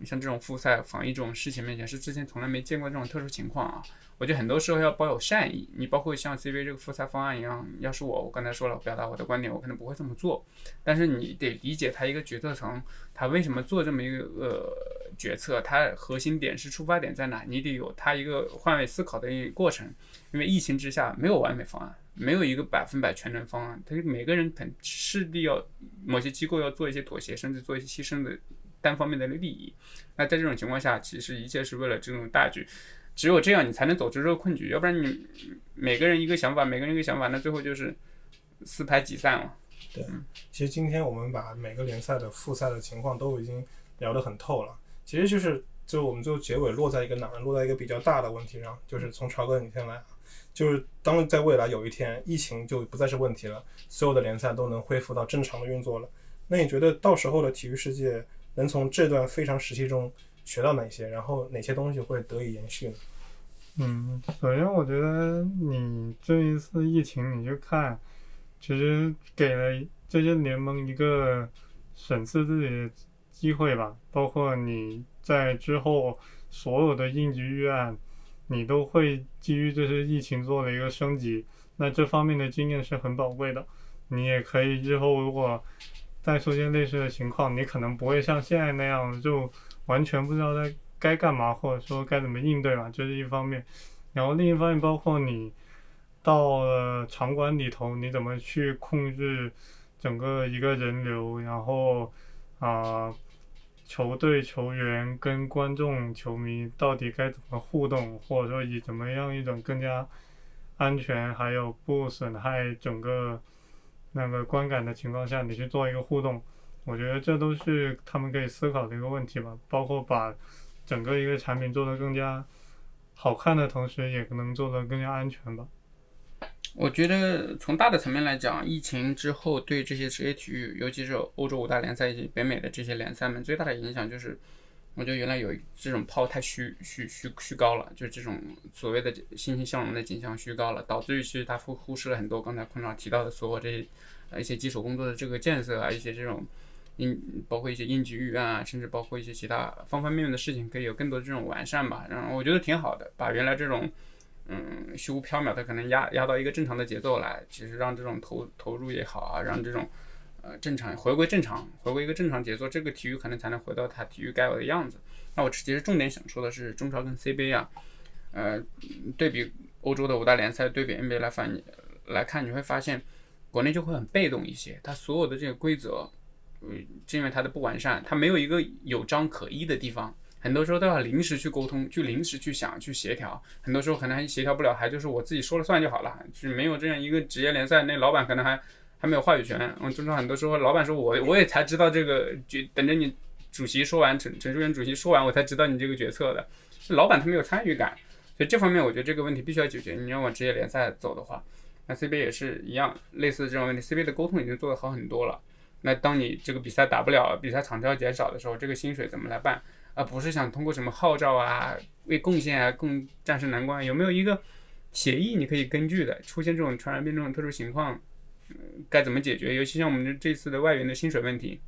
像这种复赛防疫这种事情面前，是之前从来没见过这种特殊情况啊！我觉得很多时候要抱有善意。你包括像 CBA 这个复赛方案一样，要是我，我刚才说了，表达我的观点，我可能不会这么做。但是你得理解他一个决策层，他为什么做这么一个呃决策，它核心点是出发点在哪？你得有它一个换位思考的一个过程。因为疫情之下没有完美方案，没有一个百分百全能方案，它每个人肯势必要某些机构要做一些妥协，甚至做一些牺牲的。单方面的利益，那在这种情况下，其实一切是为了这种大局，只有这样你才能走出这个困局，要不然你每个人一个想法，每个人一个想法，那最后就是四排几散了。对，其实今天我们把每个联赛的复赛的情况都已经聊得很透了，其实就是就我们最后结尾落在一个哪？落在一个比较大的问题上，就是从朝哥你先来，就是当在未来有一天疫情就不再是问题了，所有的联赛都能恢复到正常的运作了，那你觉得到时候的体育世界？能从这段非常时期中学到哪些？然后哪些东西会得以延续呢？嗯，首先我觉得你这一次疫情，你就看，其实给了这些联盟一个审视自己机会吧。包括你在之后所有的应急预案，你都会基于这些疫情做了一个升级。那这方面的经验是很宝贵的。你也可以日后如果。再出现类似的情况，你可能不会像现在那样就完全不知道该该干嘛，或者说该怎么应对嘛，这是一方面。然后另一方面，包括你到了场馆里头，你怎么去控制整个一个人流，然后啊，球队球员跟观众球迷到底该怎么互动，或者说以怎么样一种更加安全还有不损害整个。那个观感的情况下，你去做一个互动，我觉得这都是他们可以思考的一个问题吧。包括把整个一个产品做得更加好看的同时，也可能做得更加安全吧。我觉得从大的层面来讲，疫情之后对这些职业体育，尤其是欧洲五大联赛以及北美的这些联赛们，最大的影响就是，我觉得原来有这种炮太虚虚虚虚高了，就是这种所谓的欣欣向荣的景象虚高了，导致于其实他忽忽视了很多刚才坤少提到的所有这些呃一些基础工作的这个建设啊，一些这种应包括一些应急预案啊，甚至包括一些其他方方面面的事情，可以有更多的这种完善吧。然后我觉得挺好的，把原来这种。嗯，虚无缥缈他可能压压到一个正常的节奏来，其实让这种投投入也好啊，让这种呃正常回归正常，回归一个正常节奏，这个体育可能才能回到它体育该有的样子。那我其实重点想说的是中超跟 CBA 啊，呃，对比欧洲的五大联赛，对比 NBA 来反来看，你会发现国内就会很被动一些，它所有的这些规则，嗯，是因为它的不完善，它没有一个有章可依的地方。很多时候都要临时去沟通，去临时去想，去协调。很多时候可能还协调不了，还就是我自己说了算就好了，就是没有这样一个职业联赛，那老板可能还还没有话语权。嗯，中超很多时候老板说我我也才知道这个，就等着你主席说完，陈陈述员主席说完，我才知道你这个决策的。老板他没有参与感，所以这方面我觉得这个问题必须要解决。你要往职业联赛走的话，那 CBA 也是一样，类似这种问题，CBA 的沟通已经做得好很多了。那当你这个比赛打不了，比赛场次要减少的时候，这个薪水怎么来办？而不是想通过什么号召啊、为贡献啊、共战胜难关，有没有一个协议你可以根据的？出现这种传染病这种特殊情况，嗯，该怎么解决？尤其像我们这次的外援的薪水问题，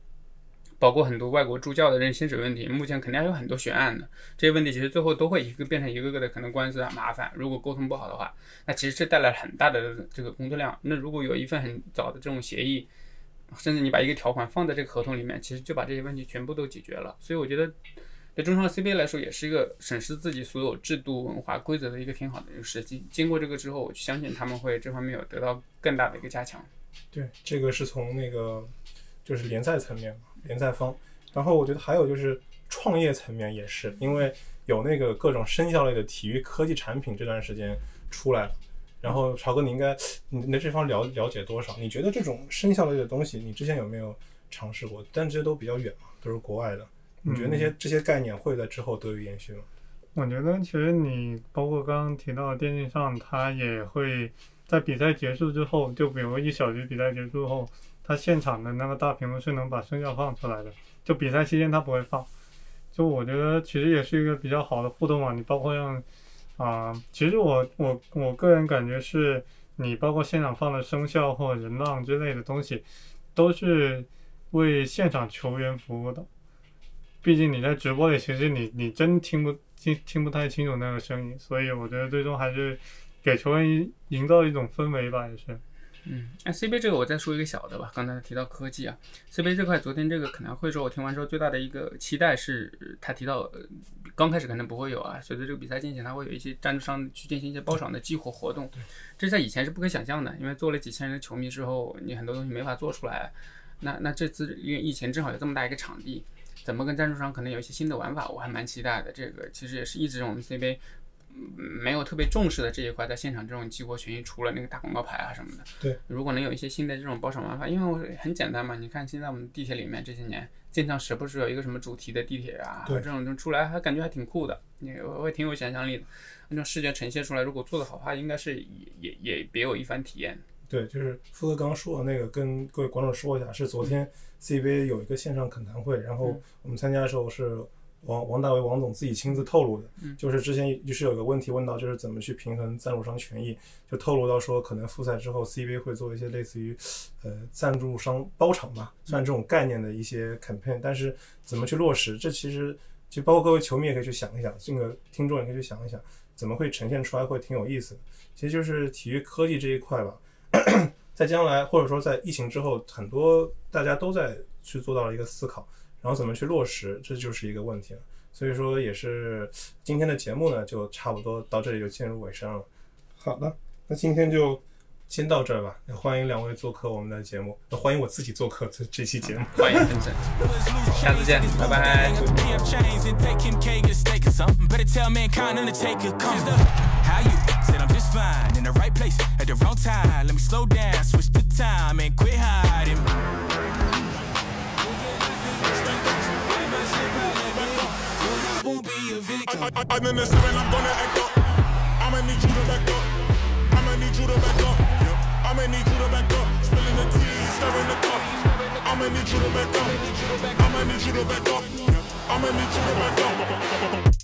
包括很多外国助教的这薪水问题，目前肯定还有很多悬案的。这些问题其实最后都会一个变成一个个的可能官司啊麻烦。如果沟通不好的话，那其实是带来很大的这个工作量。那如果有一份很早的这种协议，甚至你把一个条款放在这个合同里面，其实就把这些问题全部都解决了。所以我觉得。对中超 CBA 来说，也是一个审视自己所有制度、文化、规则的一个挺好的一个时机。经过这个之后，我相信他们会这方面有得到更大的一个加强。对，这个是从那个就是联赛层面，联赛方。然后我觉得还有就是创业层面也是，因为有那个各种生效类的体育科技产品这段时间出来了。然后朝哥，你应该你对这方了了解多少？你觉得这种生效类的东西，你之前有没有尝试过？但这些都比较远嘛，都是国外的。你觉得那些这些概念会在之后得以延续吗？我觉得其实你包括刚刚提到的电竞上，它也会在比赛结束之后，就比如一小局比赛结束后，它现场的那个大屏幕是能把声效放出来的。就比赛期间它不会放。就我觉得其实也是一个比较好的互动嘛。你包括让啊，其实我我我个人感觉是，你包括现场放的声效或人浪之类的东西，都是为现场球员服务的。毕竟你在直播里，其实你你真听不听听不太清楚那个声音，所以我觉得最终还是给球员营造一种氛围吧，也是。嗯，那 CBA 这个我再说一个小的吧。刚才提到科技啊，CBA 这块昨天这个可能会说，我听完之后最大的一个期待是，他提到刚开始可能不会有啊，随着这个比赛进行，他会有一些赞助商去进行一些包场的激活活动，这在以前是不可想象的，因为做了几千人的球迷之后，你很多东西没法做出来。那那这次因为以前正好有这么大一个场地。怎么跟赞助商可能有一些新的玩法，我还蛮期待的。这个其实也是一直我们 CBA 没有特别重视的这一块，在现场这种激活权益，除了那个大广告牌啊什么的。对，如果能有一些新的这种包场玩法，因为我很简单嘛，你看现在我们地铁里面这些年经常时不时有一个什么主题的地铁啊，这种就出来，还感觉还挺酷的，也会挺有想象力的。那种视觉呈现出来，如果做得好的话，应该是也也也别有一番体验。对，就是富哥刚刚说的那个，跟各位观众说一下，是昨天 CBA 有一个线上恳谈会，然后我们参加的时候是王王大为王总自己亲自透露的，就是之前就是有个问题问到，就是怎么去平衡赞助商权益，就透露到说可能复赛之后 CBA 会做一些类似于呃赞助商包场吧，算这种概念的一些 campaign，但是怎么去落实，这其实就包括各位球迷也可以去想一想，这个听众也可以去想一想，怎么会呈现出来会挺有意思的，其实就是体育科技这一块吧。在将来，或者说在疫情之后，很多大家都在去做到了一个思考，然后怎么去落实，这就是一个问题了。所以说，也是今天的节目呢，就差不多到这里就进入尾声了。好的，那今天就先到这儿吧。欢迎两位做客我们的节目，欢迎我自己做客这这期节目。欢迎分享，下次见，拜拜。Fine in the right place at the wrong time. Let me slow down, switch the time, and quit hiding. Won't be I, then the seven, I'm gonna act up. I'ma need you to back up. I'ma need you to back up. I'ma need you to back up. Spilling the tea, stirring the cup. I'ma need you to back up. I'ma need you to back up. I'ma need you to back up.